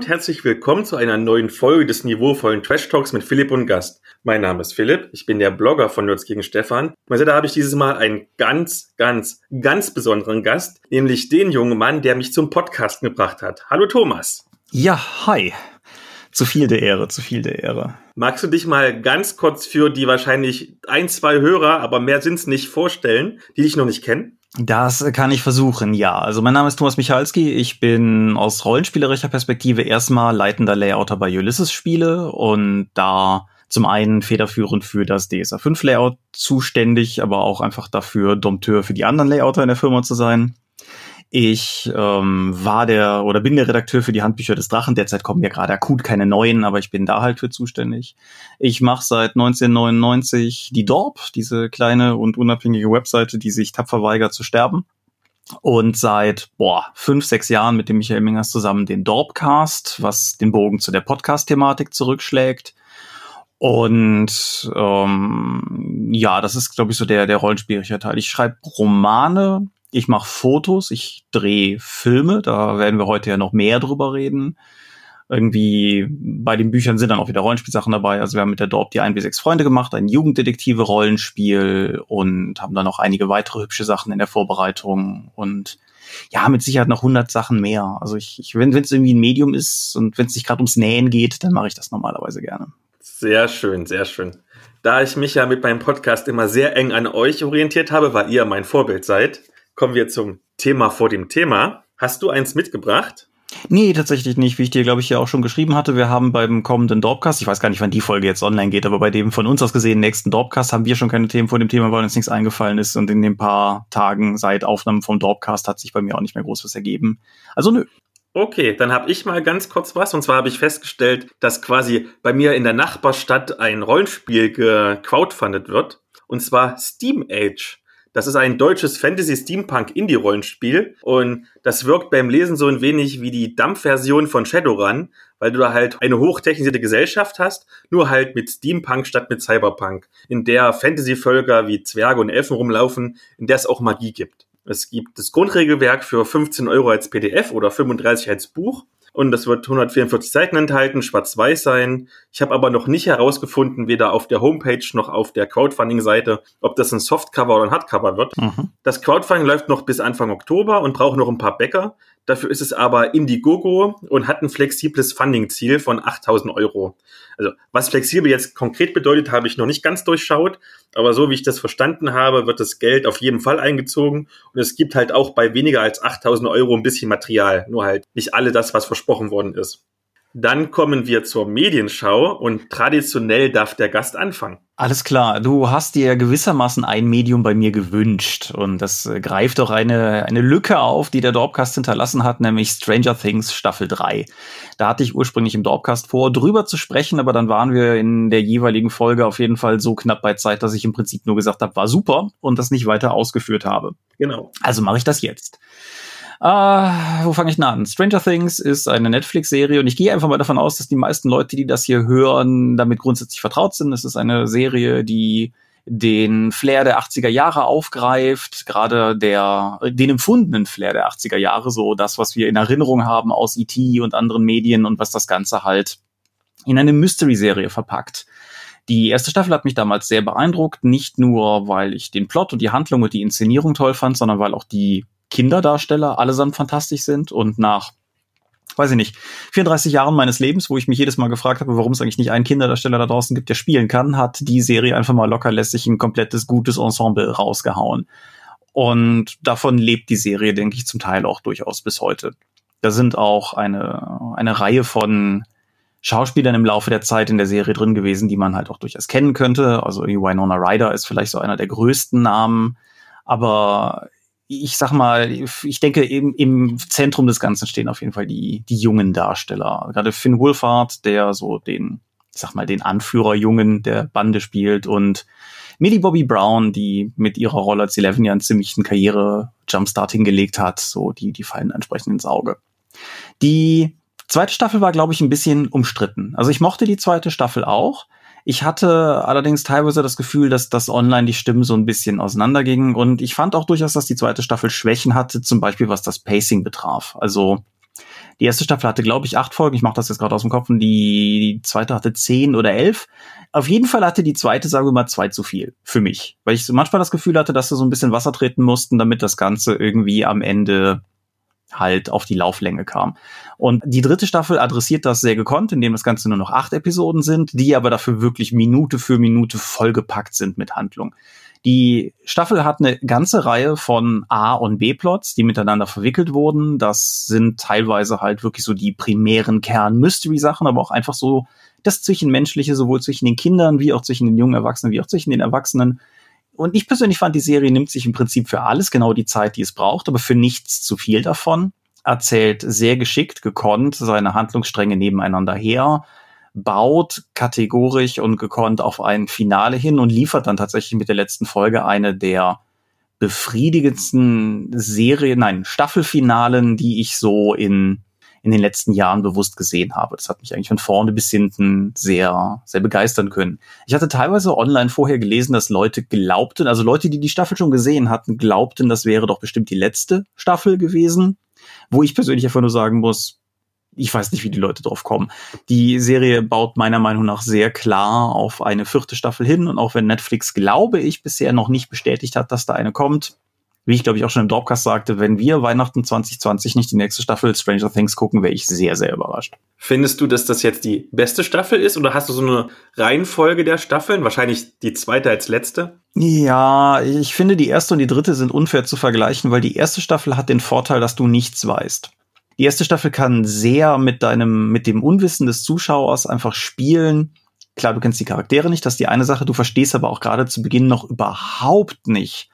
Und herzlich willkommen zu einer neuen Folge des niveauvollen Trash Talks mit Philipp und Gast. Mein Name ist Philipp, ich bin der Blogger von Nerds gegen Stefan. Und da habe ich dieses Mal einen ganz, ganz, ganz besonderen Gast, nämlich den jungen Mann, der mich zum Podcast gebracht hat. Hallo Thomas. Ja, hi. Zu viel der Ehre, zu viel der Ehre. Magst du dich mal ganz kurz für die wahrscheinlich ein, zwei Hörer, aber mehr sind's nicht vorstellen, die dich noch nicht kennen? Das kann ich versuchen, ja. Also mein Name ist Thomas Michalski. Ich bin aus rollenspielerischer Perspektive erstmal leitender Layouter bei Ulysses Spiele und da zum einen federführend für das DSA 5 Layout zuständig, aber auch einfach dafür Dompteur für die anderen Layouter in der Firma zu sein. Ich ähm, war der oder bin der Redakteur für die Handbücher des Drachen. Derzeit kommen ja gerade akut keine neuen, aber ich bin da halt für zuständig. Ich mache seit 1999 die Dorp, diese kleine und unabhängige Webseite, die sich tapfer weigert zu sterben. Und seit boah, fünf, sechs Jahren mit dem Michael Mingers zusammen den Dorpcast, was den Bogen zu der Podcast-Thematik zurückschlägt. Und ähm, ja, das ist, glaube ich, so der, der rollenspielerische Teil. Ich schreibe Romane, ich mache Fotos, ich drehe Filme, da werden wir heute ja noch mehr drüber reden. Irgendwie bei den Büchern sind dann auch wieder Rollenspielsachen dabei. Also wir haben mit der Dorp die 1 bis 6 Freunde gemacht, ein Jugenddetektive-Rollenspiel und haben dann noch einige weitere hübsche Sachen in der Vorbereitung und ja, mit Sicherheit noch 100 Sachen mehr. Also ich, ich wenn es irgendwie ein Medium ist und wenn es nicht gerade ums Nähen geht, dann mache ich das normalerweise gerne. Sehr schön, sehr schön. Da ich mich ja mit meinem Podcast immer sehr eng an euch orientiert habe, weil ihr mein Vorbild seid, kommen wir zum Thema vor dem Thema. Hast du eins mitgebracht? Nee, tatsächlich nicht, wie ich dir, glaube ich, ja auch schon geschrieben hatte. Wir haben beim kommenden Dorpcast, ich weiß gar nicht, wann die Folge jetzt online geht, aber bei dem von uns aus gesehen nächsten Dorpcast haben wir schon keine Themen vor dem Thema, weil uns nichts eingefallen ist. Und in den paar Tagen seit Aufnahmen vom Dorpcast hat sich bei mir auch nicht mehr groß was ergeben. Also nö. Okay, dann habe ich mal ganz kurz was. Und zwar habe ich festgestellt, dass quasi bei mir in der Nachbarstadt ein Rollenspiel gecrowdfundet wird. Und zwar Steam Age. Das ist ein deutsches Fantasy-Steampunk-Indie-Rollenspiel und das wirkt beim Lesen so ein wenig wie die Dampf-Version von Shadowrun, weil du da halt eine hochtechnisierte Gesellschaft hast, nur halt mit Steampunk statt mit Cyberpunk, in der Fantasy-Völker wie Zwerge und Elfen rumlaufen, in der es auch Magie gibt. Es gibt das Grundregelwerk für 15 Euro als PDF oder 35 als Buch und das wird 144 Seiten enthalten, schwarz-weiß sein. Ich habe aber noch nicht herausgefunden, weder auf der Homepage noch auf der Crowdfunding-Seite, ob das ein Softcover oder ein Hardcover wird. Mhm. Das Crowdfunding läuft noch bis Anfang Oktober und braucht noch ein paar Bäcker. Dafür ist es aber Indiegogo und hat ein flexibles Funding-Ziel von 8000 Euro. Also was flexibel jetzt konkret bedeutet, habe ich noch nicht ganz durchschaut, aber so wie ich das verstanden habe, wird das Geld auf jeden Fall eingezogen und es gibt halt auch bei weniger als 8000 Euro ein bisschen Material, nur halt nicht alle das, was versprochen worden ist. Dann kommen wir zur Medienschau und traditionell darf der Gast anfangen. Alles klar, du hast dir gewissermaßen ein Medium bei mir gewünscht und das äh, greift doch eine, eine Lücke auf, die der Dorpcast hinterlassen hat, nämlich Stranger Things Staffel 3. Da hatte ich ursprünglich im Dorpcast vor, drüber zu sprechen, aber dann waren wir in der jeweiligen Folge auf jeden Fall so knapp bei Zeit, dass ich im Prinzip nur gesagt habe, war super und das nicht weiter ausgeführt habe. Genau. Also mache ich das jetzt. Ah, wo fange ich denn an? Stranger Things ist eine Netflix-Serie und ich gehe einfach mal davon aus, dass die meisten Leute, die das hier hören, damit grundsätzlich vertraut sind. Es ist eine Serie, die den Flair der 80er Jahre aufgreift, gerade der, den empfundenen Flair der 80er Jahre, so das, was wir in Erinnerung haben aus E.T. und anderen Medien und was das Ganze halt in eine Mystery-Serie verpackt. Die erste Staffel hat mich damals sehr beeindruckt, nicht nur, weil ich den Plot und die Handlung und die Inszenierung toll fand, sondern weil auch die Kinderdarsteller allesamt fantastisch sind und nach weiß ich nicht, 34 Jahren meines Lebens, wo ich mich jedes Mal gefragt habe, warum es eigentlich nicht einen Kinderdarsteller da draußen gibt, der spielen kann, hat die Serie einfach mal locker lässig ein komplettes gutes Ensemble rausgehauen. Und davon lebt die Serie, denke ich, zum Teil auch durchaus bis heute. Da sind auch eine, eine Reihe von Schauspielern im Laufe der Zeit in der Serie drin gewesen, die man halt auch durchaus kennen könnte. Also Winona Ryder ist vielleicht so einer der größten Namen. Aber ich sag mal, ich denke, eben im Zentrum des Ganzen stehen auf jeden Fall die, die jungen Darsteller. Gerade Finn Wolfhard, der so den, ich sag mal, den Anführerjungen der Bande spielt und Millie Bobby Brown, die mit ihrer Rolle als Eleven ja einen ziemlichen Karriere-Jumpstart hingelegt hat, so die, die fallen entsprechend ins Auge. Die zweite Staffel war, glaube ich, ein bisschen umstritten. Also ich mochte die zweite Staffel auch. Ich hatte allerdings teilweise das Gefühl, dass das online die Stimmen so ein bisschen auseinandergingen und ich fand auch durchaus, dass die zweite Staffel Schwächen hatte, zum Beispiel was das Pacing betraf. Also Die erste Staffel hatte, glaube ich, acht Folgen. Ich mache das jetzt gerade aus dem Kopf. Und die, zweite hatte zehn oder elf. Auf jeden Fall hatte die zweite, sagen wir mal, zwei zu viel für mich. Weil ich manchmal das Gefühl hatte, dass sie so ein bisschen Wasser treten mussten, damit das Ganze irgendwie am Ende halt auf die Lauflänge kam. Und die dritte Staffel adressiert das sehr gekonnt, indem das Ganze nur noch acht Episoden sind, die aber dafür wirklich Minute für Minute vollgepackt sind mit Handlung. Die Staffel hat eine ganze Reihe von A- und B-Plots, die miteinander verwickelt wurden. Das sind teilweise halt wirklich so die primären Kern-Mystery-Sachen, aber auch einfach so das Zwischenmenschliche, sowohl zwischen den Kindern wie auch zwischen den jungen Erwachsenen, wie auch zwischen den Erwachsenen. Und ich persönlich fand, die Serie nimmt sich im Prinzip für alles genau die Zeit, die es braucht, aber für nichts zu viel davon. Erzählt sehr geschickt, gekonnt seine Handlungsstränge nebeneinander her, baut kategorisch und gekonnt auf ein Finale hin und liefert dann tatsächlich mit der letzten Folge eine der befriedigendsten Serien, nein, Staffelfinalen, die ich so in in den letzten Jahren bewusst gesehen habe. Das hat mich eigentlich von vorne bis hinten sehr, sehr begeistern können. Ich hatte teilweise online vorher gelesen, dass Leute glaubten, also Leute, die die Staffel schon gesehen hatten, glaubten, das wäre doch bestimmt die letzte Staffel gewesen. Wo ich persönlich einfach nur sagen muss, ich weiß nicht, wie die Leute drauf kommen. Die Serie baut meiner Meinung nach sehr klar auf eine vierte Staffel hin und auch wenn Netflix, glaube ich, bisher noch nicht bestätigt hat, dass da eine kommt, wie ich glaube ich auch schon im Dropcast sagte, wenn wir Weihnachten 2020 nicht die nächste Staffel Stranger Things gucken, wäre ich sehr, sehr überrascht. Findest du, dass das jetzt die beste Staffel ist oder hast du so eine Reihenfolge der Staffeln? Wahrscheinlich die zweite als letzte? Ja, ich finde, die erste und die dritte sind unfair zu vergleichen, weil die erste Staffel hat den Vorteil, dass du nichts weißt. Die erste Staffel kann sehr mit deinem, mit dem Unwissen des Zuschauers einfach spielen. Klar, du kennst die Charaktere nicht, das ist die eine Sache. Du verstehst aber auch gerade zu Beginn noch überhaupt nicht,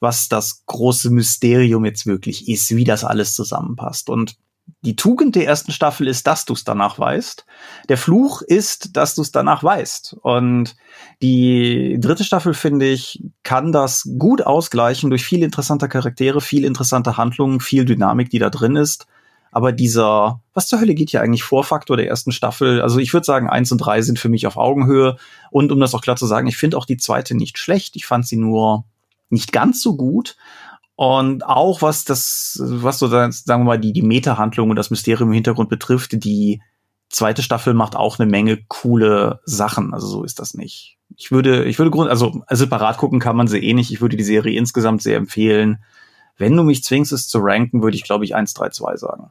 was das große Mysterium jetzt wirklich ist, wie das alles zusammenpasst. Und die Tugend der ersten Staffel ist, dass du es danach weißt. Der Fluch ist, dass du es danach weißt. Und die dritte Staffel, finde ich, kann das gut ausgleichen durch viel interessanter Charaktere, viel interessante Handlungen, viel Dynamik, die da drin ist. Aber dieser, was zur Hölle geht hier eigentlich vor Faktor der ersten Staffel? Also ich würde sagen, eins und drei sind für mich auf Augenhöhe. Und um das auch klar zu sagen, ich finde auch die zweite nicht schlecht. Ich fand sie nur nicht ganz so gut. Und auch was das, was so sagen wir mal, die, die Meta-Handlung und das Mysterium im Hintergrund betrifft, die zweite Staffel macht auch eine Menge coole Sachen. Also so ist das nicht. Ich würde, ich würde grund, also separat gucken kann man sie eh nicht. Ich würde die Serie insgesamt sehr empfehlen. Wenn du mich zwingst, es zu ranken, würde ich, glaube ich, 1, 3, 2 sagen.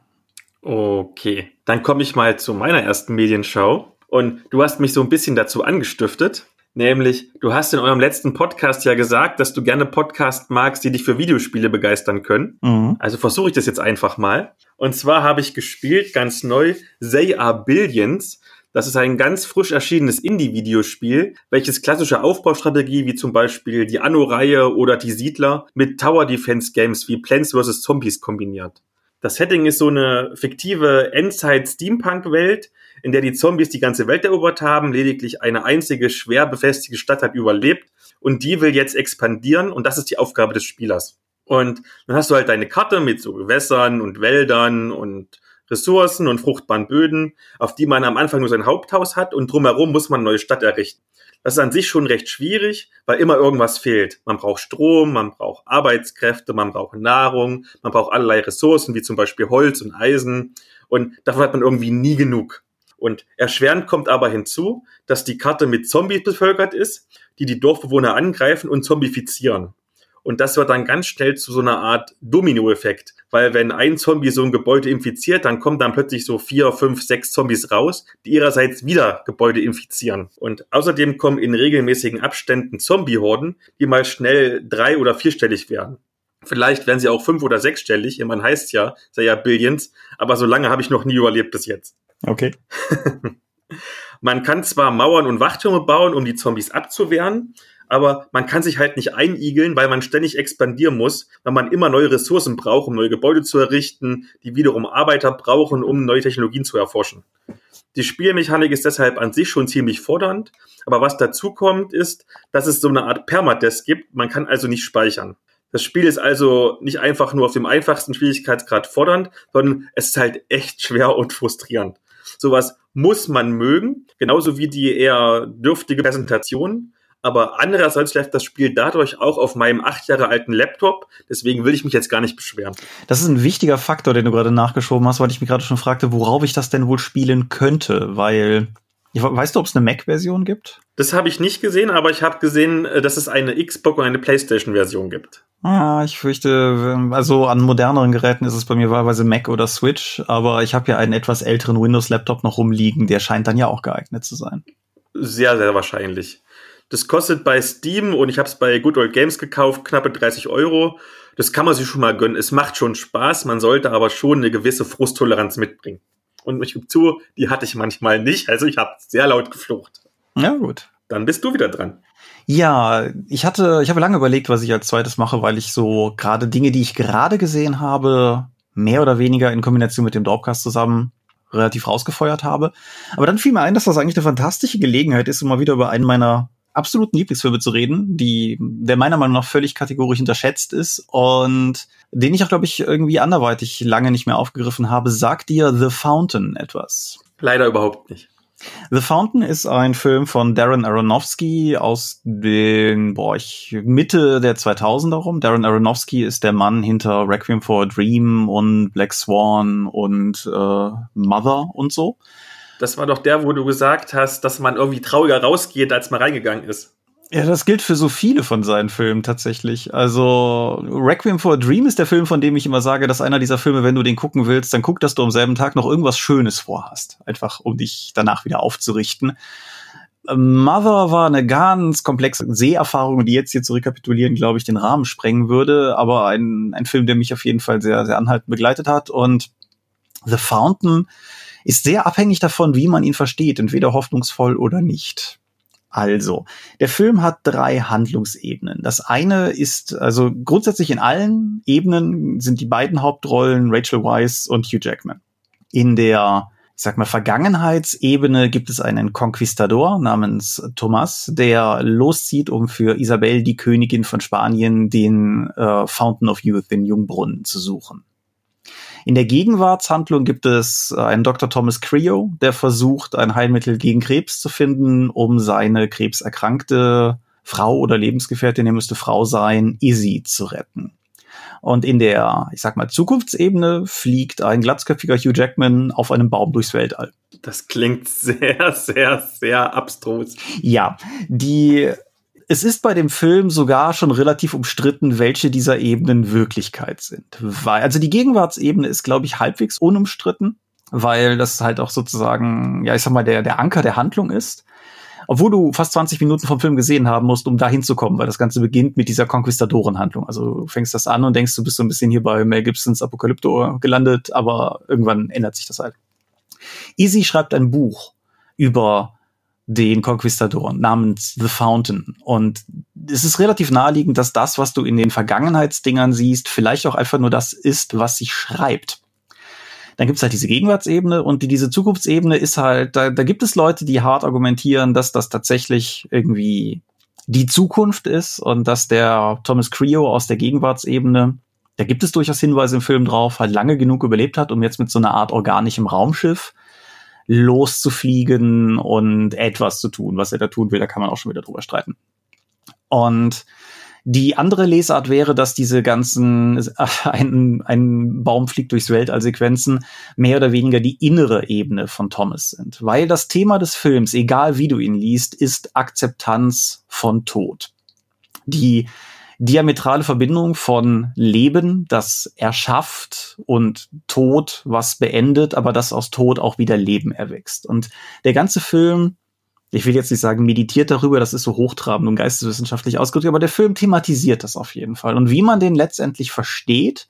Okay, dann komme ich mal zu meiner ersten Medienschau. Und du hast mich so ein bisschen dazu angestiftet. Nämlich, du hast in eurem letzten Podcast ja gesagt, dass du gerne Podcasts magst, die dich für Videospiele begeistern können. Mhm. Also versuche ich das jetzt einfach mal. Und zwar habe ich gespielt, ganz neu, They Are Billions. Das ist ein ganz frisch erschienenes Indie-Videospiel, welches klassische Aufbaustrategie wie zum Beispiel die Anno-Reihe oder die Siedler mit Tower-Defense-Games wie Plants vs. Zombies kombiniert. Das Setting ist so eine fiktive Endzeit-Steampunk-Welt, in der die Zombies die ganze Welt erobert haben, lediglich eine einzige schwer befestigte Stadt hat überlebt und die will jetzt expandieren und das ist die Aufgabe des Spielers. Und dann hast du halt deine Karte mit so Gewässern und Wäldern und Ressourcen und fruchtbaren Böden, auf die man am Anfang nur sein Haupthaus hat und drumherum muss man eine neue Stadt errichten. Das ist an sich schon recht schwierig, weil immer irgendwas fehlt. Man braucht Strom, man braucht Arbeitskräfte, man braucht Nahrung, man braucht allerlei Ressourcen, wie zum Beispiel Holz und Eisen. Und davon hat man irgendwie nie genug. Und erschwerend kommt aber hinzu, dass die Karte mit Zombies bevölkert ist, die die Dorfbewohner angreifen und zombifizieren. Und das wird dann ganz schnell zu so einer Art Domino-Effekt. Weil wenn ein Zombie so ein Gebäude infiziert, dann kommen dann plötzlich so vier, fünf, sechs Zombies raus, die ihrerseits wieder Gebäude infizieren. Und außerdem kommen in regelmäßigen Abständen Zombie-Horden, die mal schnell drei- oder vierstellig werden. Vielleicht werden sie auch fünf- oder sechsstellig. Man heißt ja, sei ja Billions, aber so lange habe ich noch nie überlebt bis jetzt. Okay. man kann zwar Mauern und Wachtürme bauen, um die Zombies abzuwehren, aber man kann sich halt nicht einigeln, weil man ständig expandieren muss, weil man immer neue Ressourcen braucht, um neue Gebäude zu errichten, die wiederum Arbeiter brauchen, um neue Technologien zu erforschen. Die Spielmechanik ist deshalb an sich schon ziemlich fordernd, aber was dazu kommt, ist, dass es so eine Art Permadesk gibt. Man kann also nicht speichern. Das Spiel ist also nicht einfach nur auf dem einfachsten Schwierigkeitsgrad fordernd, sondern es ist halt echt schwer und frustrierend. Sowas muss man mögen, genauso wie die eher dürftige Präsentation aber andererseits läuft das Spiel dadurch auch auf meinem acht Jahre alten Laptop. Deswegen will ich mich jetzt gar nicht beschweren. Das ist ein wichtiger Faktor, den du gerade nachgeschoben hast, weil ich mich gerade schon fragte, worauf ich das denn wohl spielen könnte, weil Weißt du, ob es eine Mac-Version gibt? Das habe ich nicht gesehen, aber ich habe gesehen, äh, dass es eine Xbox und eine PlayStation-Version gibt. Ah, ich fürchte, also an moderneren Geräten ist es bei mir wahlweise Mac oder Switch, aber ich habe ja einen etwas älteren Windows-Laptop noch rumliegen, der scheint dann ja auch geeignet zu sein. Sehr, sehr wahrscheinlich. Das kostet bei Steam und ich habe es bei Good Old Games gekauft, knappe 30 Euro. Das kann man sich schon mal gönnen. Es macht schon Spaß, man sollte aber schon eine gewisse Frusttoleranz mitbringen. Und ich gebe zu, die hatte ich manchmal nicht. Also ich habe sehr laut geflucht. Ja, gut. Dann bist du wieder dran. Ja, ich hatte, ich habe lange überlegt, was ich als zweites mache, weil ich so gerade Dinge, die ich gerade gesehen habe, mehr oder weniger in Kombination mit dem Dropcast zusammen relativ rausgefeuert habe. Aber dann fiel mir ein, dass das eigentlich eine fantastische Gelegenheit ist, um mal wieder über einen meiner absoluten Lieblingsfilme zu reden, die, der meiner Meinung nach völlig kategorisch unterschätzt ist und den ich auch, glaube ich, irgendwie anderweitig lange nicht mehr aufgegriffen habe. Sagt dir The Fountain etwas? Leider überhaupt nicht. The Fountain ist ein Film von Darren Aronofsky aus den, boah, ich, Mitte der 2000er rum. Darren Aronofsky ist der Mann hinter Requiem for a Dream und Black Swan und äh, Mother und so. Das war doch der, wo du gesagt hast, dass man irgendwie trauriger rausgeht, als man reingegangen ist. Ja, das gilt für so viele von seinen Filmen tatsächlich. Also Requiem for a Dream ist der Film, von dem ich immer sage, dass einer dieser Filme, wenn du den gucken willst, dann guck, dass du am selben Tag noch irgendwas Schönes vorhast. Einfach, um dich danach wieder aufzurichten. Mother war eine ganz komplexe Seherfahrung, die jetzt hier zu rekapitulieren, glaube ich, den Rahmen sprengen würde. Aber ein, ein Film, der mich auf jeden Fall sehr, sehr anhaltend begleitet hat. Und The Fountain ist sehr abhängig davon, wie man ihn versteht, entweder hoffnungsvoll oder nicht. Also, der Film hat drei Handlungsebenen. Das eine ist, also grundsätzlich in allen Ebenen sind die beiden Hauptrollen Rachel Weisz und Hugh Jackman. In der, ich sag mal, Vergangenheitsebene gibt es einen Conquistador namens Thomas, der loszieht, um für Isabel, die Königin von Spanien, den äh, Fountain of Youth, den Jungbrunnen, zu suchen. In der Gegenwartshandlung gibt es äh, einen Dr. Thomas Creo, der versucht, ein Heilmittel gegen Krebs zu finden, um seine krebserkrankte Frau oder Lebensgefährtin, er müsste Frau sein, Izzy zu retten. Und in der, ich sag mal, Zukunftsebene fliegt ein glatzköpfiger Hugh Jackman auf einem Baum durchs Weltall. Das klingt sehr, sehr, sehr abstrus. Ja, die es ist bei dem Film sogar schon relativ umstritten, welche dieser Ebenen Wirklichkeit sind. Weil, also die Gegenwartsebene ist, glaube ich, halbwegs unumstritten, weil das halt auch sozusagen, ja, ich sag mal, der, der Anker der Handlung ist. Obwohl du fast 20 Minuten vom Film gesehen haben musst, um da hinzukommen, weil das Ganze beginnt mit dieser Konquistadorenhandlung. Also du fängst das an und denkst, du bist so ein bisschen hier bei Mel Gibsons Apokalypto gelandet, aber irgendwann ändert sich das halt. Easy schreibt ein Buch über den Conquistador namens The Fountain. Und es ist relativ naheliegend, dass das, was du in den Vergangenheitsdingern siehst, vielleicht auch einfach nur das ist, was sich schreibt. Dann gibt es halt diese Gegenwartsebene und die, diese Zukunftsebene ist halt, da, da gibt es Leute, die hart argumentieren, dass das tatsächlich irgendwie die Zukunft ist und dass der Thomas Creo aus der Gegenwartsebene, da gibt es durchaus Hinweise im Film drauf, halt lange genug überlebt hat, um jetzt mit so einer Art organischem Raumschiff loszufliegen und etwas zu tun. Was er da tun will, da kann man auch schon wieder drüber streiten. Und die andere Lesart wäre, dass diese ganzen ein, ein Baum fliegt durchs Weltall Sequenzen mehr oder weniger die innere Ebene von Thomas sind, weil das Thema des Films, egal wie du ihn liest, ist Akzeptanz von Tod. Die diametrale Verbindung von Leben, das erschafft und Tod, was beendet, aber das aus Tod auch wieder Leben erwächst. Und der ganze Film, ich will jetzt nicht sagen, meditiert darüber, das ist so hochtrabend und geisteswissenschaftlich ausgedrückt, aber der Film thematisiert das auf jeden Fall. Und wie man den letztendlich versteht,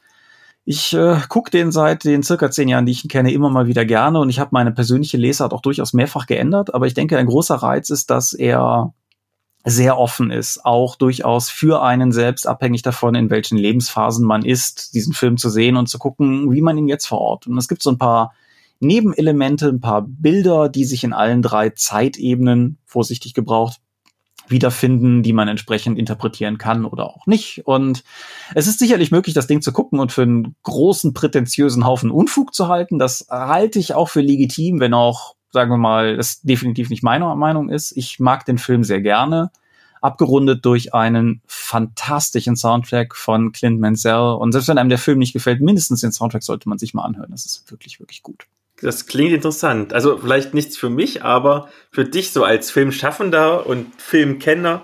ich äh, gucke den seit den circa zehn Jahren, die ich ihn kenne, immer mal wieder gerne und ich habe meine persönliche Lesart auch durchaus mehrfach geändert. Aber ich denke, ein großer Reiz ist, dass er sehr offen ist, auch durchaus für einen selbst, abhängig davon, in welchen Lebensphasen man ist, diesen Film zu sehen und zu gucken, wie man ihn jetzt verortet. Und es gibt so ein paar Nebenelemente, ein paar Bilder, die sich in allen drei Zeitebenen, vorsichtig gebraucht, wiederfinden, die man entsprechend interpretieren kann oder auch nicht. Und es ist sicherlich möglich, das Ding zu gucken und für einen großen, prätentiösen Haufen Unfug zu halten. Das halte ich auch für legitim, wenn auch sagen wir mal, das definitiv nicht meine Meinung ist. Ich mag den Film sehr gerne, abgerundet durch einen fantastischen Soundtrack von Clint Mansell. Und selbst wenn einem der Film nicht gefällt, mindestens den Soundtrack sollte man sich mal anhören. Das ist wirklich, wirklich gut. Das klingt interessant. Also vielleicht nichts für mich, aber für dich so als Filmschaffender und Filmkenner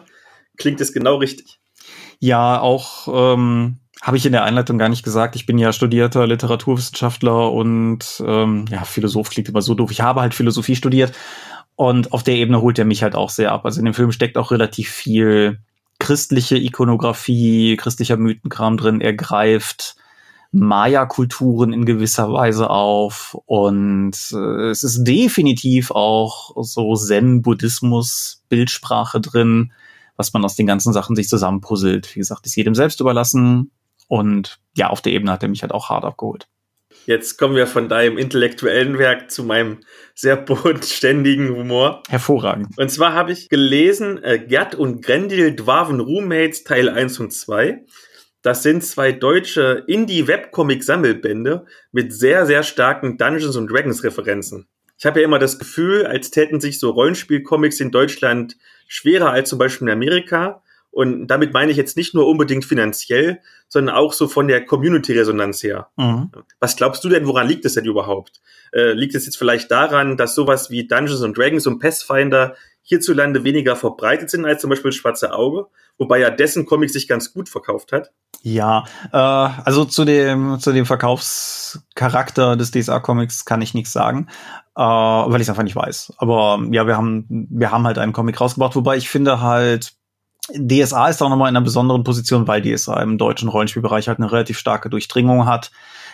klingt es genau richtig. Ja, auch ähm, habe ich in der Einleitung gar nicht gesagt. Ich bin ja studierter Literaturwissenschaftler und ähm, ja, Philosoph klingt immer so doof. Ich habe halt Philosophie studiert und auf der Ebene holt er mich halt auch sehr ab. Also in dem Film steckt auch relativ viel christliche Ikonografie, christlicher Mythenkram drin. Er greift Maya-Kulturen in gewisser Weise auf und äh, es ist definitiv auch so Zen-Buddhismus-Bildsprache drin, was man aus den ganzen Sachen sich zusammenpuzzelt. Wie gesagt, ist jedem selbst überlassen und ja, auf der Ebene hat er mich halt auch hart abgeholt. Jetzt kommen wir von deinem intellektuellen Werk zu meinem sehr bodenständigen Humor. Hervorragend. Und zwar habe ich gelesen äh, Gerd und Grendel Dwarven Roommates Teil 1 und 2. Das sind zwei deutsche Indie-Webcomic-Sammelbände mit sehr, sehr starken Dungeons und Dragons-Referenzen. Ich habe ja immer das Gefühl, als täten sich so Rollenspiel-Comics in Deutschland schwerer als zum Beispiel in Amerika. Und damit meine ich jetzt nicht nur unbedingt finanziell, sondern auch so von der Community-Resonanz her. Mhm. Was glaubst du denn, woran liegt es denn überhaupt? Äh, liegt es jetzt vielleicht daran, dass sowas wie Dungeons and Dragons und Pathfinder hierzulande weniger verbreitet sind als zum Beispiel Schwarze Auge? Wobei ja dessen Comic sich ganz gut verkauft hat. Ja, äh, also zu dem, zu dem Verkaufscharakter des DSA-Comics kann ich nichts sagen, äh, weil ich es einfach nicht weiß. Aber ja, wir haben, wir haben halt einen Comic rausgebracht, wobei ich finde halt, DSA ist auch nochmal in einer besonderen Position, weil DSA im deutschen Rollenspielbereich halt eine relativ starke Durchdringung hat.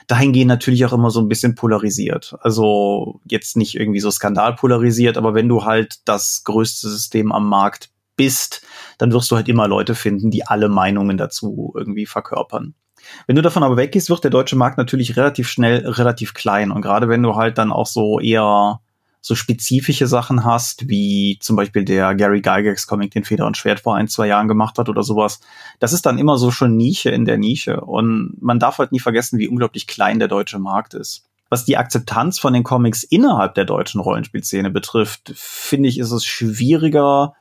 Dahingehend natürlich auch immer so ein bisschen polarisiert. Also jetzt nicht irgendwie so skandalpolarisiert, aber wenn du halt das größte System am Markt bist, dann wirst du halt immer Leute finden, die alle Meinungen dazu irgendwie verkörpern. Wenn du davon aber weggehst, wird der deutsche Markt natürlich relativ schnell relativ klein. Und gerade wenn du halt dann auch so eher so spezifische Sachen hast, wie zum Beispiel der Gary Gygax Comic, den Feder und Schwert vor ein, zwei Jahren gemacht hat oder sowas. Das ist dann immer so schon Nische in der Nische. Und man darf halt nie vergessen, wie unglaublich klein der deutsche Markt ist. Was die Akzeptanz von den Comics innerhalb der deutschen Rollenspielszene betrifft, finde ich, ist es schwieriger.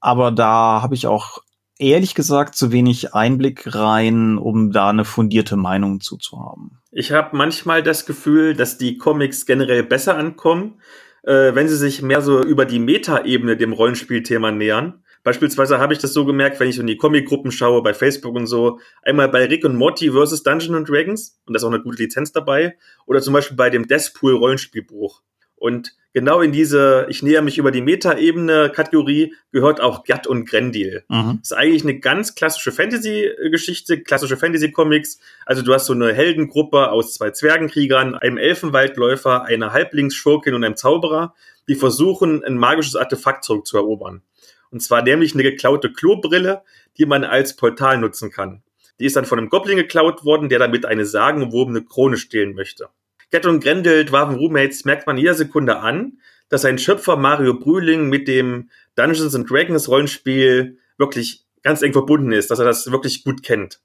Aber da habe ich auch ehrlich gesagt zu wenig Einblick rein, um da eine fundierte Meinung zuzuhaben. Ich habe manchmal das Gefühl, dass die Comics generell besser ankommen, äh, wenn sie sich mehr so über die Metaebene dem Rollenspielthema nähern. Beispielsweise habe ich das so gemerkt, wenn ich in die Comicgruppen schaue, bei Facebook und so, einmal bei Rick und Morty vs. Dungeons and Dragons, und da ist auch eine gute Lizenz dabei, oder zum Beispiel bei dem Deathpool Rollenspielbruch. Und genau in diese, ich näher mich über die Meta-Ebene-Kategorie, gehört auch Gatt und Grendil. Mhm. Das ist eigentlich eine ganz klassische Fantasy-Geschichte, klassische Fantasy-Comics. Also du hast so eine Heldengruppe aus zwei Zwergenkriegern, einem Elfenwaldläufer, einer Halblingsschurkin und einem Zauberer, die versuchen, ein magisches Artefakt zurückzuerobern. Und zwar nämlich eine geklaute Klobrille, die man als Portal nutzen kann. Die ist dann von einem Goblin geklaut worden, der damit eine sagenumwobene Krone stehlen möchte. Gett und Grendel, Dwarven Roommates merkt man jeder Sekunde an, dass ein Schöpfer Mario Brühling mit dem Dungeons and Dragons Rollenspiel wirklich ganz eng verbunden ist, dass er das wirklich gut kennt.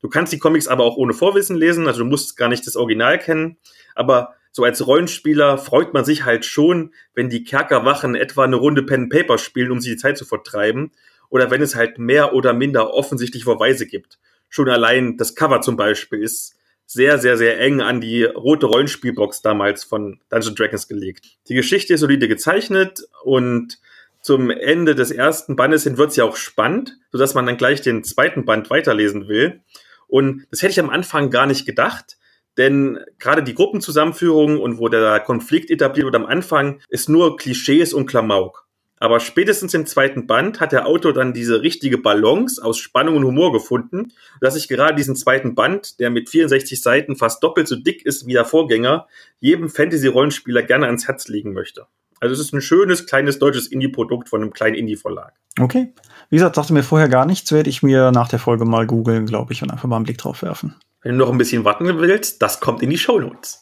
Du kannst die Comics aber auch ohne Vorwissen lesen, also du musst gar nicht das Original kennen, aber so als Rollenspieler freut man sich halt schon, wenn die Kerkerwachen etwa eine Runde Pen and Paper spielen, um sich die Zeit zu vertreiben, oder wenn es halt mehr oder minder offensichtlich Verweise gibt. Schon allein das Cover zum Beispiel ist sehr, sehr, sehr eng an die rote Rollenspielbox damals von Dungeons Dragons gelegt. Die Geschichte ist solide gezeichnet und zum Ende des ersten Bandes hin wird sie auch spannend, sodass man dann gleich den zweiten Band weiterlesen will. Und das hätte ich am Anfang gar nicht gedacht, denn gerade die Gruppenzusammenführung und wo der Konflikt etabliert wird am Anfang, ist nur Klischees und Klamauk. Aber spätestens im zweiten Band hat der Autor dann diese richtige Balance aus Spannung und Humor gefunden, dass ich gerade diesen zweiten Band, der mit 64 Seiten fast doppelt so dick ist wie der Vorgänger, jedem Fantasy-Rollenspieler gerne ans Herz legen möchte. Also es ist ein schönes, kleines deutsches Indie-Produkt von einem kleinen Indie-Verlag. Okay. Wie gesagt, sagte mir vorher gar nichts, werde ich mir nach der Folge mal googeln, glaube ich, und einfach mal einen Blick drauf werfen. Wenn du noch ein bisschen warten willst, das kommt in die Show Notes.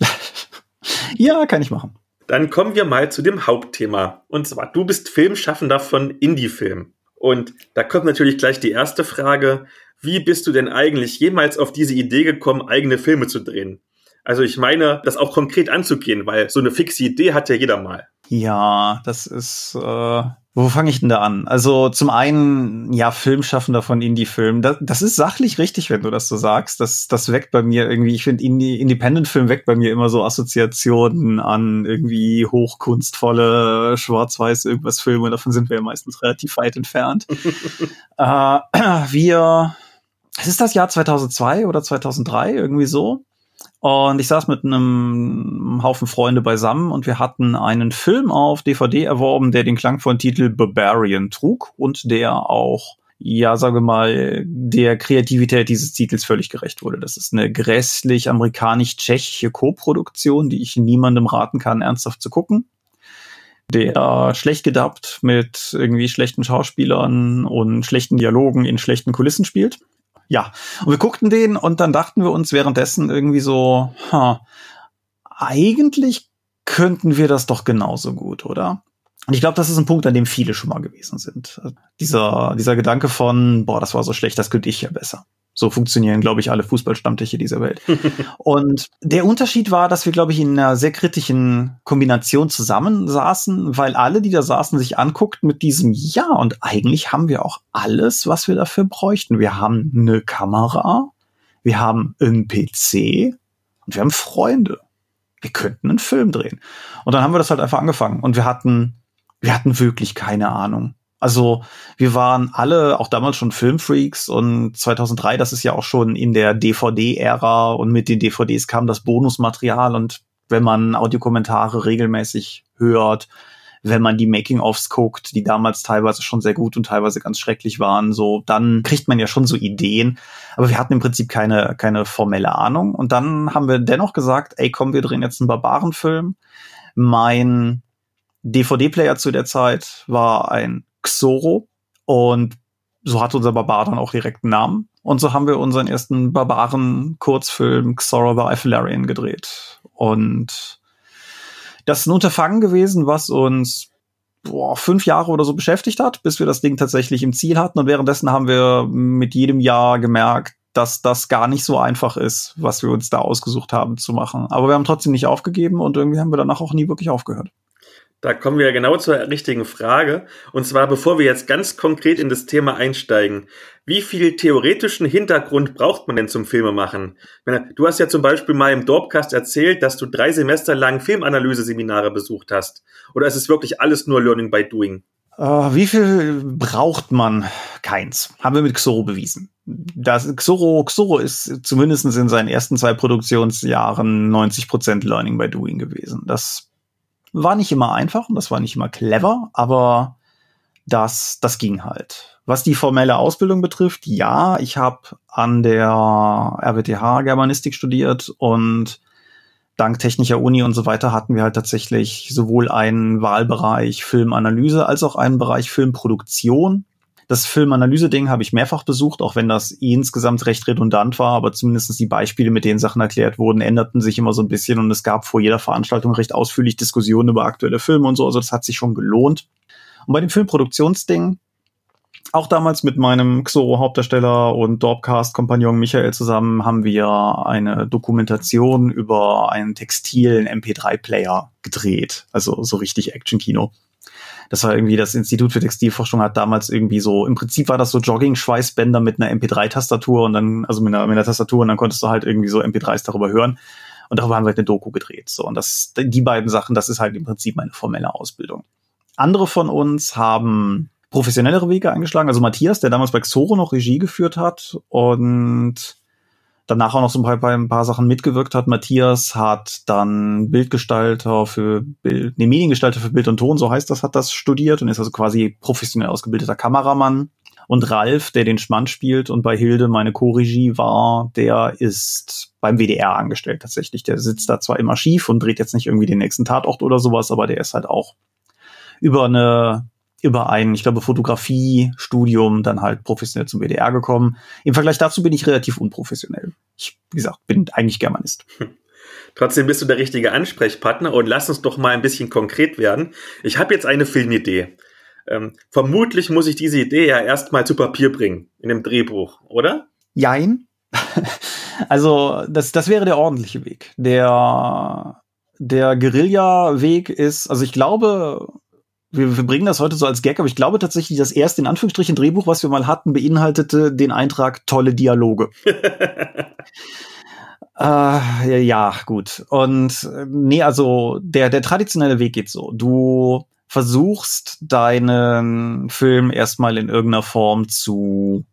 ja, kann ich machen. Dann kommen wir mal zu dem Hauptthema. Und zwar, du bist Filmschaffender von Indie-Film. Und da kommt natürlich gleich die erste Frage. Wie bist du denn eigentlich jemals auf diese Idee gekommen, eigene Filme zu drehen? Also ich meine, das auch konkret anzugehen, weil so eine fixe Idee hat ja jeder mal. Ja, das ist, äh, Wo fange ich denn da an? Also zum einen, ja, Filmschaffender von Indie-Filmen. Das, das, ist sachlich richtig, wenn du das so sagst. Das, das weckt bei mir irgendwie, ich finde, Indie, Independent-Film weckt bei mir immer so Assoziationen an irgendwie hochkunstvolle, schwarz-weiß irgendwas Filme. Davon sind wir ja meistens relativ weit entfernt. äh, wir, es ist das Jahr 2002 oder 2003, irgendwie so. Und ich saß mit einem Haufen Freunde beisammen und wir hatten einen Film auf DVD erworben, der den Klang von Titel Barbarian trug und der auch ja, sage mal, der Kreativität dieses Titels völlig gerecht wurde. Das ist eine grässlich amerikanisch-tschechische Co-Produktion, die ich niemandem raten kann, ernsthaft zu gucken. Der schlecht gedubbt mit irgendwie schlechten Schauspielern und schlechten Dialogen in schlechten Kulissen spielt ja, und wir guckten den und dann dachten wir uns währenddessen irgendwie so, ha, eigentlich könnten wir das doch genauso gut, oder? Und ich glaube, das ist ein Punkt, an dem viele schon mal gewesen sind. Dieser, dieser Gedanke von, boah, das war so schlecht, das könnte ich ja besser. So funktionieren, glaube ich, alle Fußballstammtische dieser Welt. und der Unterschied war, dass wir, glaube ich, in einer sehr kritischen Kombination zusammensaßen, weil alle, die da saßen, sich anguckten mit diesem Ja, und eigentlich haben wir auch alles, was wir dafür bräuchten. Wir haben eine Kamera, wir haben einen PC und wir haben Freunde. Wir könnten einen Film drehen. Und dann haben wir das halt einfach angefangen und wir hatten, wir hatten wirklich keine Ahnung also wir waren alle auch damals schon Filmfreaks und 2003, das ist ja auch schon in der DVD-Ära und mit den DVDs kam das Bonusmaterial und wenn man Audiokommentare regelmäßig hört, wenn man die Making-ofs guckt, die damals teilweise schon sehr gut und teilweise ganz schrecklich waren, so, dann kriegt man ja schon so Ideen. Aber wir hatten im Prinzip keine, keine formelle Ahnung. Und dann haben wir dennoch gesagt, ey, komm, wir drehen jetzt einen Barbarenfilm. Mein DVD-Player zu der Zeit war ein Xoro und so hat unser Barbar dann auch direkt einen Namen. Und so haben wir unseren ersten Barbaren-Kurzfilm Xoro the Ifilarian gedreht. Und das ist ein Unterfangen gewesen, was uns boah, fünf Jahre oder so beschäftigt hat, bis wir das Ding tatsächlich im Ziel hatten. Und währenddessen haben wir mit jedem Jahr gemerkt, dass das gar nicht so einfach ist, was wir uns da ausgesucht haben zu machen. Aber wir haben trotzdem nicht aufgegeben und irgendwie haben wir danach auch nie wirklich aufgehört. Da kommen wir genau zur richtigen Frage. Und zwar, bevor wir jetzt ganz konkret in das Thema einsteigen. Wie viel theoretischen Hintergrund braucht man denn zum Filmemachen? Du hast ja zum Beispiel mal im Dorpcast erzählt, dass du drei Semester lang Filmanalyse-Seminare besucht hast. Oder ist es wirklich alles nur Learning by Doing? Uh, wie viel braucht man? Keins. Haben wir mit Xoro bewiesen. Das Xoro, Xoro ist zumindest in seinen ersten zwei Produktionsjahren 90% Learning by Doing gewesen. Das war nicht immer einfach und das war nicht immer clever, aber das, das ging halt. Was die formelle Ausbildung betrifft, ja, ich habe an der RWTH Germanistik studiert und dank technischer Uni und so weiter hatten wir halt tatsächlich sowohl einen Wahlbereich Filmanalyse als auch einen Bereich Filmproduktion. Das Filmanalyse-Ding habe ich mehrfach besucht, auch wenn das insgesamt recht redundant war, aber zumindest die Beispiele, mit denen Sachen erklärt wurden, änderten sich immer so ein bisschen und es gab vor jeder Veranstaltung recht ausführlich Diskussionen über aktuelle Filme und so, also das hat sich schon gelohnt. Und bei dem Filmproduktionsding, auch damals mit meinem Xoro-Hauptdarsteller und Dorpcast-Kompagnon Michael zusammen haben wir eine Dokumentation über einen textilen MP3-Player gedreht. Also so richtig Action-Kino. Das war irgendwie das Institut für Textilforschung hat damals irgendwie so, im Prinzip war das so Jogging-Schweißbänder mit einer MP3-Tastatur und dann, also mit einer, mit einer Tastatur und dann konntest du halt irgendwie so MP3s darüber hören. Und darüber haben wir halt eine Doku gedreht. So, und das, die beiden Sachen, das ist halt im Prinzip meine formelle Ausbildung. Andere von uns haben professionellere Wege eingeschlagen. Also Matthias, der damals bei Xoro noch Regie geführt hat und danach auch noch so ein paar, ein paar Sachen mitgewirkt hat. Matthias hat dann Bildgestalter für Bild, nee, Mediengestalter für Bild und Ton, so heißt das, hat das studiert und ist also quasi professionell ausgebildeter Kameramann. Und Ralf, der den Schmand spielt und bei Hilde meine Co-Regie war, der ist beim WDR angestellt tatsächlich. Der sitzt da zwar immer schief und dreht jetzt nicht irgendwie den nächsten Tatort oder sowas, aber der ist halt auch über eine über ein, ich glaube, Fotografiestudium dann halt professionell zum WDR gekommen. Im Vergleich dazu bin ich relativ unprofessionell. Ich, wie gesagt, bin eigentlich Germanist. Trotzdem bist du der richtige Ansprechpartner und lass uns doch mal ein bisschen konkret werden. Ich habe jetzt eine Filmidee. Ähm, vermutlich muss ich diese Idee ja erstmal zu Papier bringen, in einem Drehbuch, oder? Jein. also, das, das wäre der ordentliche Weg. Der, der Guerilla-Weg ist, also ich glaube, wir, wir bringen das heute so als Gag, aber ich glaube tatsächlich, das erste in Anführungsstrichen Drehbuch, was wir mal hatten, beinhaltete den Eintrag tolle Dialoge. äh, ja, gut. Und nee, also der, der traditionelle Weg geht so. Du versuchst deinen Film erstmal in irgendeiner Form zu